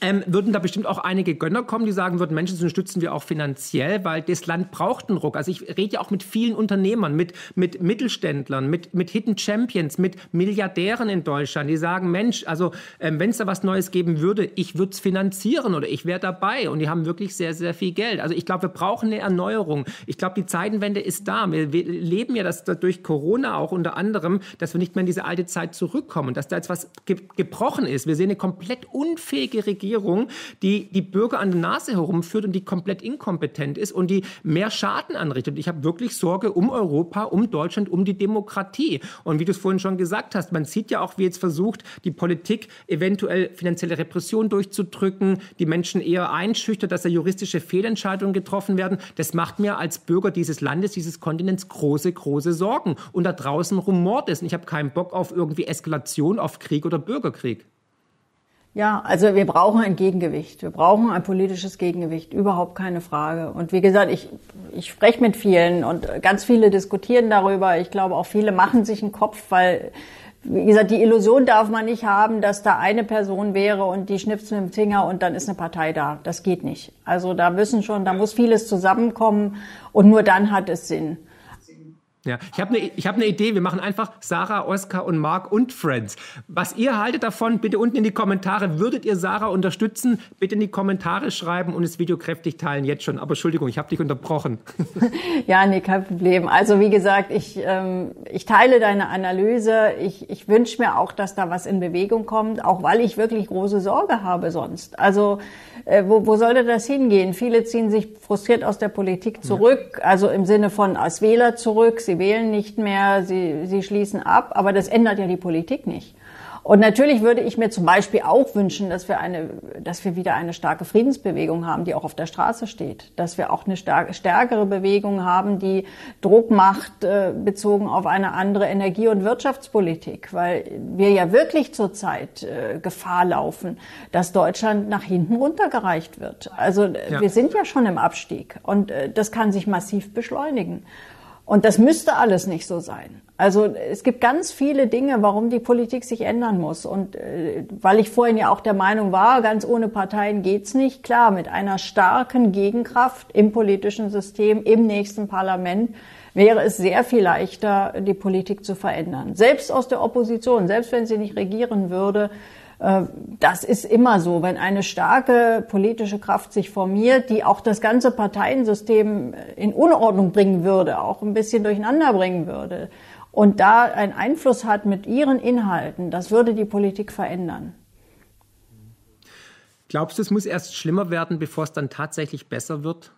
ähm, würden da bestimmt auch einige Gönner kommen, die sagen würden, Menschen, unterstützen wir auch finanziell, weil das Land braucht einen Ruck. Also ich rede ja auch mit vielen Unternehmern, mit, mit Mittelständlern, mit, mit Hidden Champions, mit Milliardären in Deutschland, die sagen, Mensch, also ähm, wenn es da was Neues geben würde, ich würde es finanzieren oder ich wäre dabei und die haben wirklich sehr, sehr viel Geld. Also ich glaube, wir brauchen eine Erneuerung. Ich glaube, die Zeitenwende ist da. Wir, wir leben ja das durch Corona auch unter anderem, dass wir nicht mehr in diese alte Zeit zurückkommen, dass da jetzt was ge gebrochen ist. Wir sehen eine komplett unfähige Regierung Regierung, die die Bürger an der Nase herumführt und die komplett inkompetent ist und die mehr Schaden anrichtet. Ich habe wirklich Sorge um Europa, um Deutschland, um die Demokratie. Und wie du es vorhin schon gesagt hast, man sieht ja auch, wie jetzt versucht, die Politik eventuell finanzielle Repression durchzudrücken, die Menschen eher einschüchtert, dass da juristische Fehlentscheidungen getroffen werden. Das macht mir als Bürger dieses Landes, dieses Kontinents große, große Sorgen. Und da draußen rumort es. Und ich habe keinen Bock auf irgendwie Eskalation, auf Krieg oder Bürgerkrieg. Ja, also wir brauchen ein Gegengewicht. Wir brauchen ein politisches Gegengewicht, überhaupt keine Frage. Und wie gesagt, ich, ich spreche mit vielen und ganz viele diskutieren darüber. Ich glaube, auch viele machen sich einen Kopf, weil, wie gesagt, die Illusion darf man nicht haben, dass da eine Person wäre und die schnipst mit dem Finger und dann ist eine Partei da. Das geht nicht. Also da müssen schon, da muss vieles zusammenkommen und nur dann hat es Sinn. Ja, ich habe eine hab ne Idee. Wir machen einfach Sarah, Oskar und Mark und Friends. Was ihr haltet davon, bitte unten in die Kommentare. Würdet ihr Sarah unterstützen? Bitte in die Kommentare schreiben und das Video kräftig teilen jetzt schon. Aber Entschuldigung, ich habe dich unterbrochen. Ja, nee, kein Problem. Also wie gesagt, ich, ähm, ich teile deine Analyse. Ich, ich wünsche mir auch, dass da was in Bewegung kommt, auch weil ich wirklich große Sorge habe sonst. Also äh, wo, wo sollte das hingehen? Viele ziehen sich frustriert aus der Politik zurück, ja. also im Sinne von als Wähler zurück. Sie wählen nicht mehr, sie, sie schließen ab, aber das ändert ja die Politik nicht. Und natürlich würde ich mir zum Beispiel auch wünschen, dass wir eine, dass wir wieder eine starke Friedensbewegung haben, die auch auf der Straße steht. Dass wir auch eine stärkere Bewegung haben, die Druck macht, äh, bezogen auf eine andere Energie- und Wirtschaftspolitik, weil wir ja wirklich zurzeit äh, Gefahr laufen, dass Deutschland nach hinten runtergereicht wird. Also ja. wir sind ja schon im Abstieg und äh, das kann sich massiv beschleunigen. Und das müsste alles nicht so sein. Also es gibt ganz viele Dinge, warum die Politik sich ändern muss. Und äh, weil ich vorhin ja auch der Meinung war, ganz ohne Parteien geht's nicht. Klar, mit einer starken Gegenkraft im politischen System, im nächsten Parlament wäre es sehr viel leichter, die Politik zu verändern. Selbst aus der Opposition, selbst wenn sie nicht regieren würde, das ist immer so, wenn eine starke politische Kraft sich formiert, die auch das ganze Parteiensystem in Unordnung bringen würde, auch ein bisschen durcheinander bringen würde und da einen Einfluss hat mit ihren Inhalten, das würde die Politik verändern. Glaubst du, es muss erst schlimmer werden, bevor es dann tatsächlich besser wird?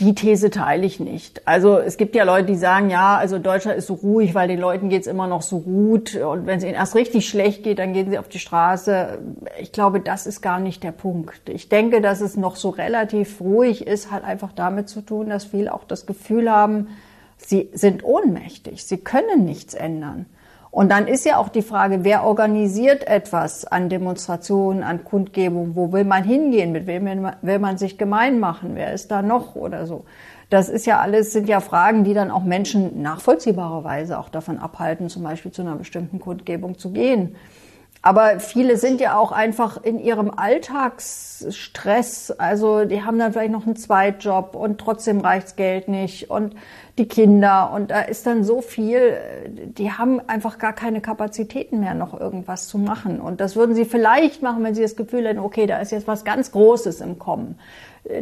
Die These teile ich nicht. Also es gibt ja Leute, die sagen, ja, also Deutschland ist so ruhig, weil den Leuten geht's immer noch so gut. Und wenn es ihnen erst richtig schlecht geht, dann gehen sie auf die Straße. Ich glaube, das ist gar nicht der Punkt. Ich denke, dass es noch so relativ ruhig ist, hat einfach damit zu tun, dass viele auch das Gefühl haben, sie sind ohnmächtig, sie können nichts ändern. Und dann ist ja auch die Frage, wer organisiert etwas an Demonstrationen, an Kundgebungen? Wo will man hingehen? Mit wem will man sich gemein machen? Wer ist da noch oder so? Das ist ja alles, sind ja Fragen, die dann auch Menschen nachvollziehbarerweise auch davon abhalten, zum Beispiel zu einer bestimmten Kundgebung zu gehen. Aber viele sind ja auch einfach in ihrem Alltagsstress. Also die haben dann vielleicht noch einen Zweitjob und trotzdem reicht's Geld nicht und die Kinder und da ist dann so viel, die haben einfach gar keine Kapazitäten mehr, noch irgendwas zu machen. Und das würden sie vielleicht machen, wenn sie das Gefühl hätten, okay, da ist jetzt was ganz Großes im Kommen.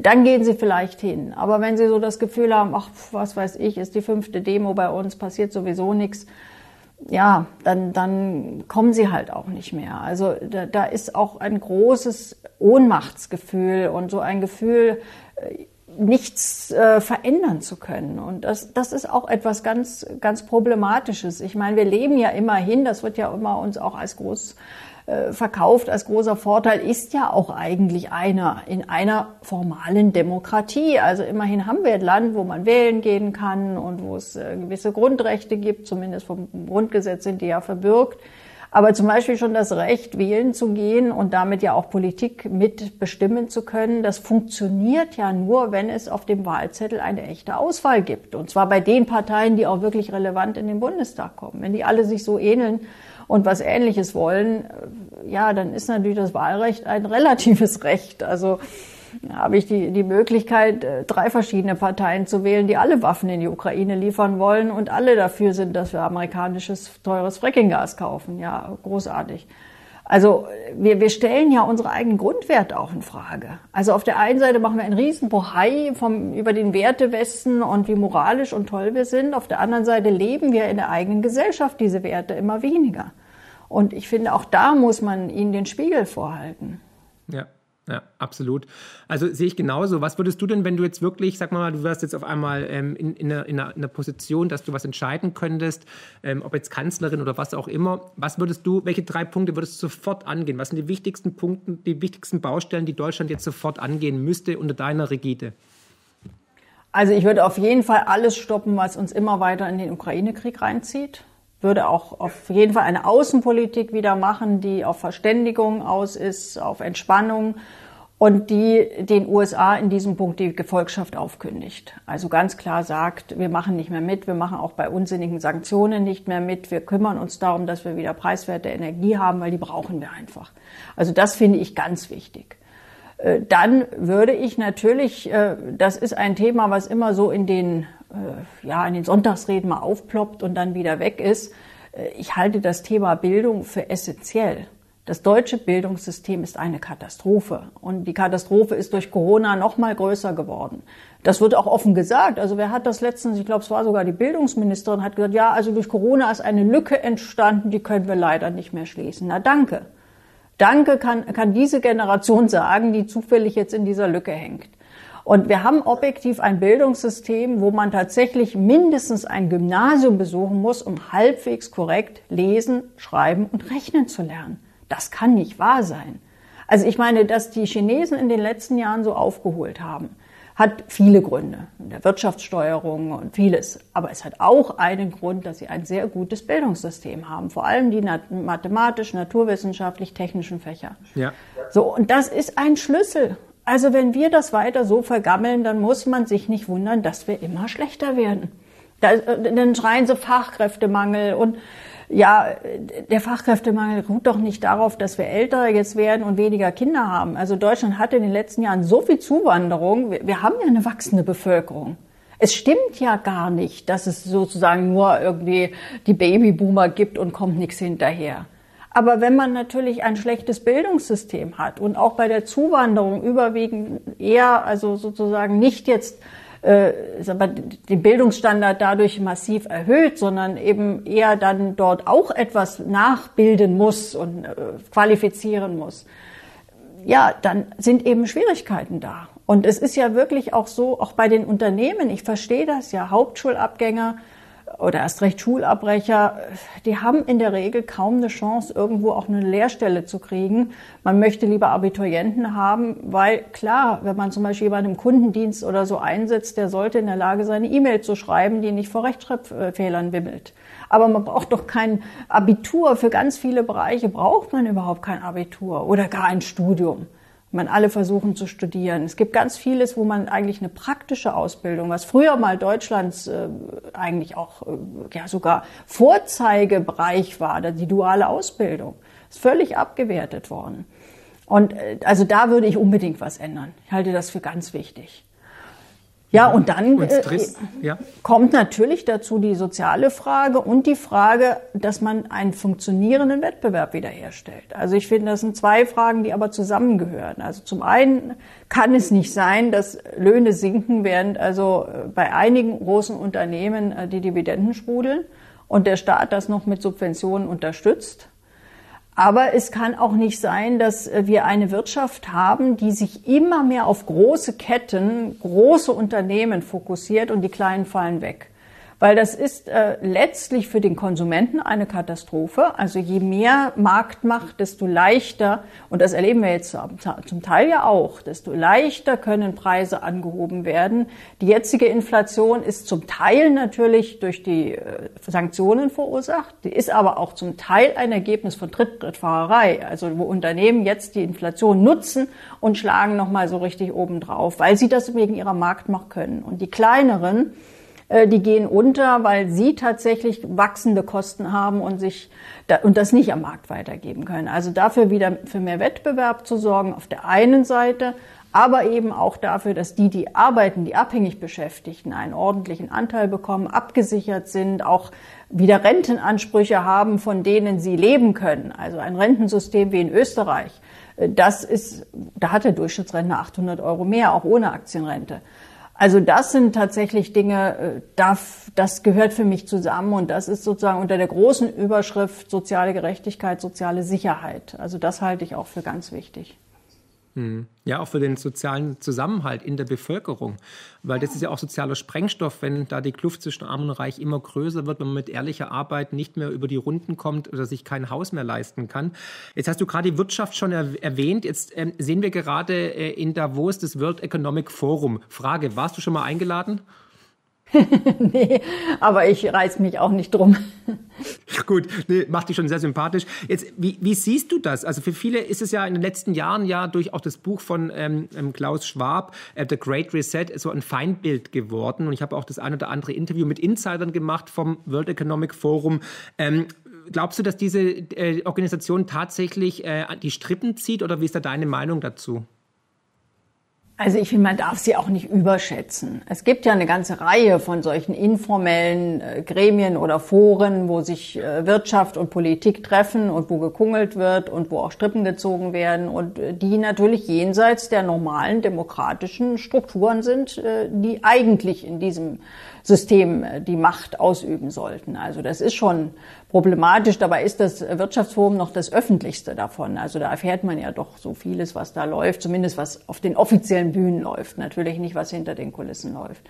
Dann gehen sie vielleicht hin. Aber wenn sie so das Gefühl haben, ach, was weiß ich, ist die fünfte Demo bei uns, passiert sowieso nichts, ja, dann, dann kommen sie halt auch nicht mehr. Also da, da ist auch ein großes Ohnmachtsgefühl und so ein Gefühl, äh, nichts äh, verändern zu können. Und das, das ist auch etwas ganz, ganz Problematisches. Ich meine, wir leben ja immerhin, das wird ja immer uns auch als groß äh, verkauft als großer Vorteil, ist ja auch eigentlich einer in einer formalen Demokratie. Also immerhin haben wir ein Land, wo man wählen gehen kann und wo es äh, gewisse Grundrechte gibt, zumindest vom Grundgesetz sind die ja verbürgt. Aber zum Beispiel schon das Recht, wählen zu gehen und damit ja auch Politik mitbestimmen zu können, das funktioniert ja nur, wenn es auf dem Wahlzettel eine echte Auswahl gibt. Und zwar bei den Parteien, die auch wirklich relevant in den Bundestag kommen. Wenn die alle sich so ähneln, und was Ähnliches wollen, ja, dann ist natürlich das Wahlrecht ein relatives Recht. Also habe ich die, die Möglichkeit, äh, drei verschiedene Parteien zu wählen, die alle Waffen in die Ukraine liefern wollen und alle dafür sind, dass wir amerikanisches teures Frackinggas kaufen. Ja, großartig. Also wir, wir stellen ja unsere eigenen Grundwerte auch in Frage. Also auf der einen Seite machen wir einen riesen Bohai vom, über den Wertewesten und wie moralisch und toll wir sind. Auf der anderen Seite leben wir in der eigenen Gesellschaft diese Werte immer weniger. Und ich finde, auch da muss man ihnen den Spiegel vorhalten. Ja, absolut. Also sehe ich genauso. Was würdest du denn, wenn du jetzt wirklich, sag mal, du wärst jetzt auf einmal ähm, in, in, einer, in, einer, Position, dass du was entscheiden könntest, ähm, ob jetzt Kanzlerin oder was auch immer, was würdest du, welche drei Punkte würdest du sofort angehen? Was sind die wichtigsten Punkte, die wichtigsten Baustellen, die Deutschland jetzt sofort angehen müsste unter deiner Rigide? Also ich würde auf jeden Fall alles stoppen, was uns immer weiter in den Ukraine-Krieg reinzieht. Würde auch auf jeden Fall eine Außenpolitik wieder machen, die auf Verständigung aus ist, auf Entspannung und die den USA in diesem Punkt die Gefolgschaft aufkündigt. Also ganz klar sagt, wir machen nicht mehr mit, wir machen auch bei unsinnigen Sanktionen nicht mehr mit, wir kümmern uns darum, dass wir wieder preiswerte Energie haben, weil die brauchen wir einfach. Also das finde ich ganz wichtig. Äh, dann würde ich natürlich, äh, das ist ein Thema, was immer so in den, ja, in den Sonntagsreden mal aufploppt und dann wieder weg ist. Ich halte das Thema Bildung für essentiell. Das deutsche Bildungssystem ist eine Katastrophe und die Katastrophe ist durch Corona noch mal größer geworden. Das wird auch offen gesagt. Also wer hat das letztens, ich glaube, es war sogar die Bildungsministerin, hat gesagt, ja, also durch Corona ist eine Lücke entstanden, die können wir leider nicht mehr schließen. Na danke. Danke kann, kann diese Generation sagen, die zufällig jetzt in dieser Lücke hängt. Und wir haben objektiv ein Bildungssystem, wo man tatsächlich mindestens ein Gymnasium besuchen muss, um halbwegs korrekt lesen, schreiben und rechnen zu lernen. Das kann nicht wahr sein. Also ich meine, dass die Chinesen in den letzten Jahren so aufgeholt haben, hat viele Gründe. In der Wirtschaftssteuerung und vieles. Aber es hat auch einen Grund, dass sie ein sehr gutes Bildungssystem haben. Vor allem die mathematisch, naturwissenschaftlich, technischen Fächer. Ja. So. Und das ist ein Schlüssel. Also wenn wir das weiter so vergammeln, dann muss man sich nicht wundern, dass wir immer schlechter werden. Da, äh, dann schreien sie Fachkräftemangel und ja, der Fachkräftemangel ruht doch nicht darauf, dass wir älter jetzt werden und weniger Kinder haben. Also Deutschland hatte in den letzten Jahren so viel Zuwanderung. Wir haben ja eine wachsende Bevölkerung. Es stimmt ja gar nicht, dass es sozusagen nur irgendwie die Babyboomer gibt und kommt nichts hinterher. Aber wenn man natürlich ein schlechtes Bildungssystem hat und auch bei der Zuwanderung überwiegend eher, also sozusagen nicht jetzt äh, den Bildungsstandard dadurch massiv erhöht, sondern eben eher dann dort auch etwas nachbilden muss und äh, qualifizieren muss. Ja, dann sind eben Schwierigkeiten da. Und es ist ja wirklich auch so, auch bei den Unternehmen, ich verstehe das ja, Hauptschulabgänger oder erst recht Schulabbrecher, die haben in der Regel kaum eine Chance, irgendwo auch eine Lehrstelle zu kriegen. Man möchte lieber Abiturienten haben, weil klar, wenn man zum Beispiel jemanden im Kundendienst oder so einsetzt, der sollte in der Lage sein, eine E-Mail zu schreiben, die nicht vor Rechtschreibfehlern wimmelt. Aber man braucht doch kein Abitur. Für ganz viele Bereiche braucht man überhaupt kein Abitur oder gar ein Studium man alle versuchen zu studieren. Es gibt ganz vieles, wo man eigentlich eine praktische Ausbildung, was früher mal Deutschlands äh, eigentlich auch äh, ja sogar Vorzeigebereich war, die duale Ausbildung, ist völlig abgewertet worden. Und äh, also da würde ich unbedingt was ändern. Ich halte das für ganz wichtig. Ja, und dann äh, ja. kommt natürlich dazu die soziale Frage und die Frage, dass man einen funktionierenden Wettbewerb wiederherstellt. Also ich finde, das sind zwei Fragen, die aber zusammengehören. Also zum einen kann es nicht sein, dass Löhne sinken, während also äh, bei einigen großen Unternehmen äh, die Dividenden sprudeln und der Staat das noch mit Subventionen unterstützt. Aber es kann auch nicht sein, dass wir eine Wirtschaft haben, die sich immer mehr auf große Ketten, große Unternehmen fokussiert und die kleinen fallen weg weil das ist äh, letztlich für den Konsumenten eine Katastrophe. Also je mehr Marktmacht, desto leichter, und das erleben wir jetzt zum Teil ja auch, desto leichter können Preise angehoben werden. Die jetzige Inflation ist zum Teil natürlich durch die äh, Sanktionen verursacht, die ist aber auch zum Teil ein Ergebnis von Tritt-Trittfahrerei, also wo Unternehmen jetzt die Inflation nutzen und schlagen nochmal so richtig oben drauf, weil sie das wegen ihrer Marktmacht können. Und die kleineren, die gehen unter, weil sie tatsächlich wachsende Kosten haben und sich da, und das nicht am Markt weitergeben können. Also dafür wieder für mehr Wettbewerb zu sorgen auf der einen Seite, aber eben auch dafür, dass die, die arbeiten, die abhängig Beschäftigten, einen ordentlichen Anteil bekommen, abgesichert sind, auch wieder Rentenansprüche haben, von denen sie leben können. Also ein Rentensystem wie in Österreich. Äh, das ist, da hat der Durchschnittsrentner 800 Euro mehr, auch ohne Aktienrente. Also das sind tatsächlich Dinge, äh, das gehört für mich zusammen und das ist sozusagen unter der großen Überschrift soziale Gerechtigkeit, soziale Sicherheit. Also das halte ich auch für ganz wichtig. Hm. Ja, auch für den sozialen Zusammenhalt in der Bevölkerung. Weil das ist ja auch sozialer Sprengstoff, wenn da die Kluft zwischen Arm und Reich immer größer wird, wenn man mit ehrlicher Arbeit nicht mehr über die Runden kommt oder sich kein Haus mehr leisten kann. Jetzt hast du gerade die Wirtschaft schon erwähnt. Jetzt ähm, sehen wir gerade äh, in Davos das World Economic Forum. Frage, warst du schon mal eingeladen? nee, aber ich reiß mich auch nicht drum. Gut, nee, macht dich schon sehr sympathisch. Jetzt, wie, wie, siehst du das? Also für viele ist es ja in den letzten Jahren ja durch auch das Buch von ähm, ähm Klaus Schwab, äh, The Great Reset, so ein Feindbild geworden. Und ich habe auch das ein oder andere Interview mit Insidern gemacht vom World Economic Forum. Ähm, glaubst du, dass diese äh, Organisation tatsächlich äh, die Strippen zieht oder wie ist da deine Meinung dazu? Also ich finde, man darf sie auch nicht überschätzen. Es gibt ja eine ganze Reihe von solchen informellen äh, Gremien oder Foren, wo sich äh, Wirtschaft und Politik treffen und wo gekungelt wird und wo auch Strippen gezogen werden und äh, die natürlich jenseits der normalen demokratischen Strukturen sind, die eigentlich in diesem System äh, die Macht ausüben sollten. Also das ist schon problematisch. Dabei ist das Wirtschaftsforum noch das öffentlichste davon. Also da erfährt man ja doch so vieles, was da läuft, zumindest was auf den offiziellen Bühnen läuft. Natürlich nicht, was hinter den Kulissen läuft.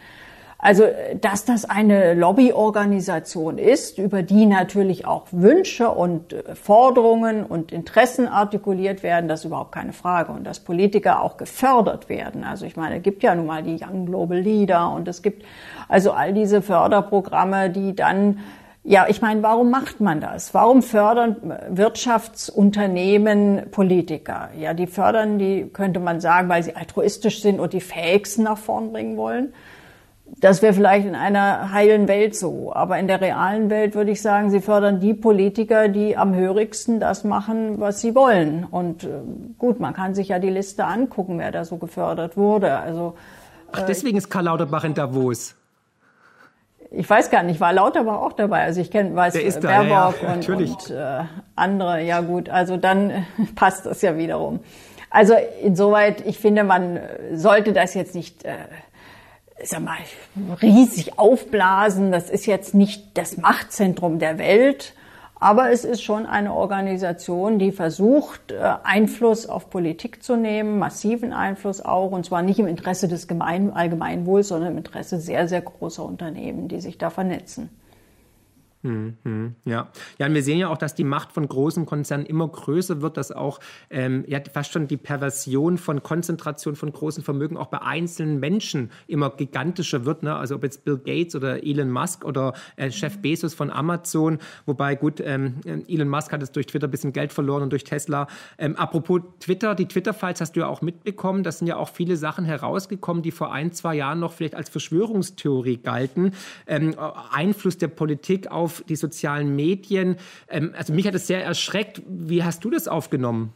Also, dass das eine Lobbyorganisation ist, über die natürlich auch Wünsche und äh, Forderungen und Interessen artikuliert werden, das ist überhaupt keine Frage. Und dass Politiker auch gefördert werden. Also ich meine, es gibt ja nun mal die Young Global Leader und es gibt also all diese Förderprogramme, die dann ja, ich meine, warum macht man das? Warum fördern Wirtschaftsunternehmen Politiker? Ja, die fördern die, könnte man sagen, weil sie altruistisch sind und die Fähigsten nach vorn bringen wollen. Das wäre vielleicht in einer heilen Welt so. Aber in der realen Welt würde ich sagen, sie fördern die Politiker, die am hörigsten das machen, was sie wollen. Und äh, gut, man kann sich ja die Liste angucken, wer da so gefördert wurde. Also, Ach, deswegen ist Karl Lauterbach in Davos. Ich weiß gar nicht, war Lauterbach auch dabei. Also ich kenne, weiß Der ist da, Baerbock ja, ja, und, und äh, andere. Ja gut, also dann passt das ja wiederum. Also insoweit, ich finde, man sollte das jetzt nicht äh, sag mal, riesig aufblasen. Das ist jetzt nicht das Machtzentrum der Welt, aber es ist schon eine Organisation, die versucht, äh, Einfluss auf Politik zu nehmen, massiven Einfluss auch, und zwar nicht im Interesse des Gemein Allgemeinwohls, sondern im Interesse sehr, sehr großer Unternehmen, die sich da vernetzen. Mhm, ja. ja, und wir sehen ja auch, dass die Macht von großen Konzernen immer größer wird, dass auch ähm, ja, fast schon die Perversion von Konzentration von großen Vermögen auch bei einzelnen Menschen immer gigantischer wird. Ne? Also ob jetzt Bill Gates oder Elon Musk oder äh, Chef Bezos von Amazon, wobei gut, ähm, Elon Musk hat jetzt durch Twitter ein bisschen Geld verloren und durch Tesla. Ähm, apropos Twitter, die Twitter-Files hast du ja auch mitbekommen. Da sind ja auch viele Sachen herausgekommen, die vor ein, zwei Jahren noch vielleicht als Verschwörungstheorie galten. Ähm, Einfluss der Politik auf auf die sozialen Medien. Ähm, also mich hat es sehr erschreckt. Wie hast du das aufgenommen?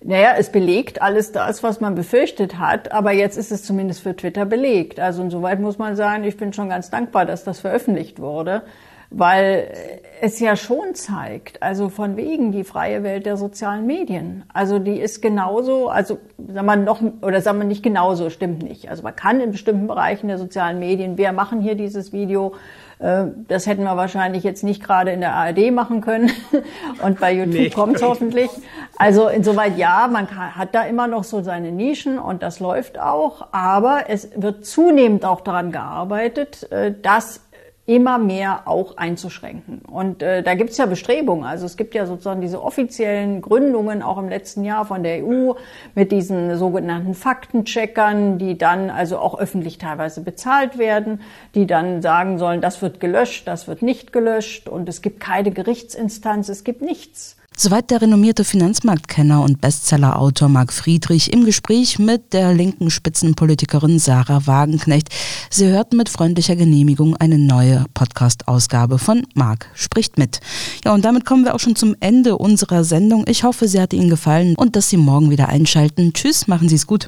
Naja, es belegt alles das, was man befürchtet hat, aber jetzt ist es zumindest für Twitter belegt. Also insoweit muss man sagen, ich bin schon ganz dankbar, dass das veröffentlicht wurde weil es ja schon zeigt, also von wegen die freie Welt der sozialen Medien. Also die ist genauso, also sagen wir noch, oder sagen wir nicht genauso, stimmt nicht. Also man kann in bestimmten Bereichen der sozialen Medien, wir machen hier dieses Video, das hätten wir wahrscheinlich jetzt nicht gerade in der ARD machen können und bei YouTube nee. kommt es hoffentlich. Also insoweit ja, man kann, hat da immer noch so seine Nischen und das läuft auch, aber es wird zunehmend auch daran gearbeitet, äh, dass immer mehr auch einzuschränken. Und äh, da gibt es ja Bestrebungen. Also es gibt ja sozusagen diese offiziellen Gründungen auch im letzten Jahr von der EU mit diesen sogenannten Faktencheckern, die dann also auch öffentlich teilweise bezahlt werden, die dann sagen sollen, das wird gelöscht, das wird nicht gelöscht und es gibt keine Gerichtsinstanz, es gibt nichts. Soweit der renommierte Finanzmarktkenner und Bestsellerautor Marc Friedrich im Gespräch mit der linken Spitzenpolitikerin Sarah Wagenknecht. Sie hörten mit freundlicher Genehmigung eine neue Podcast-Ausgabe von Marc spricht mit. Ja, und damit kommen wir auch schon zum Ende unserer Sendung. Ich hoffe, sie hat Ihnen gefallen und dass Sie morgen wieder einschalten. Tschüss, machen Sie es gut.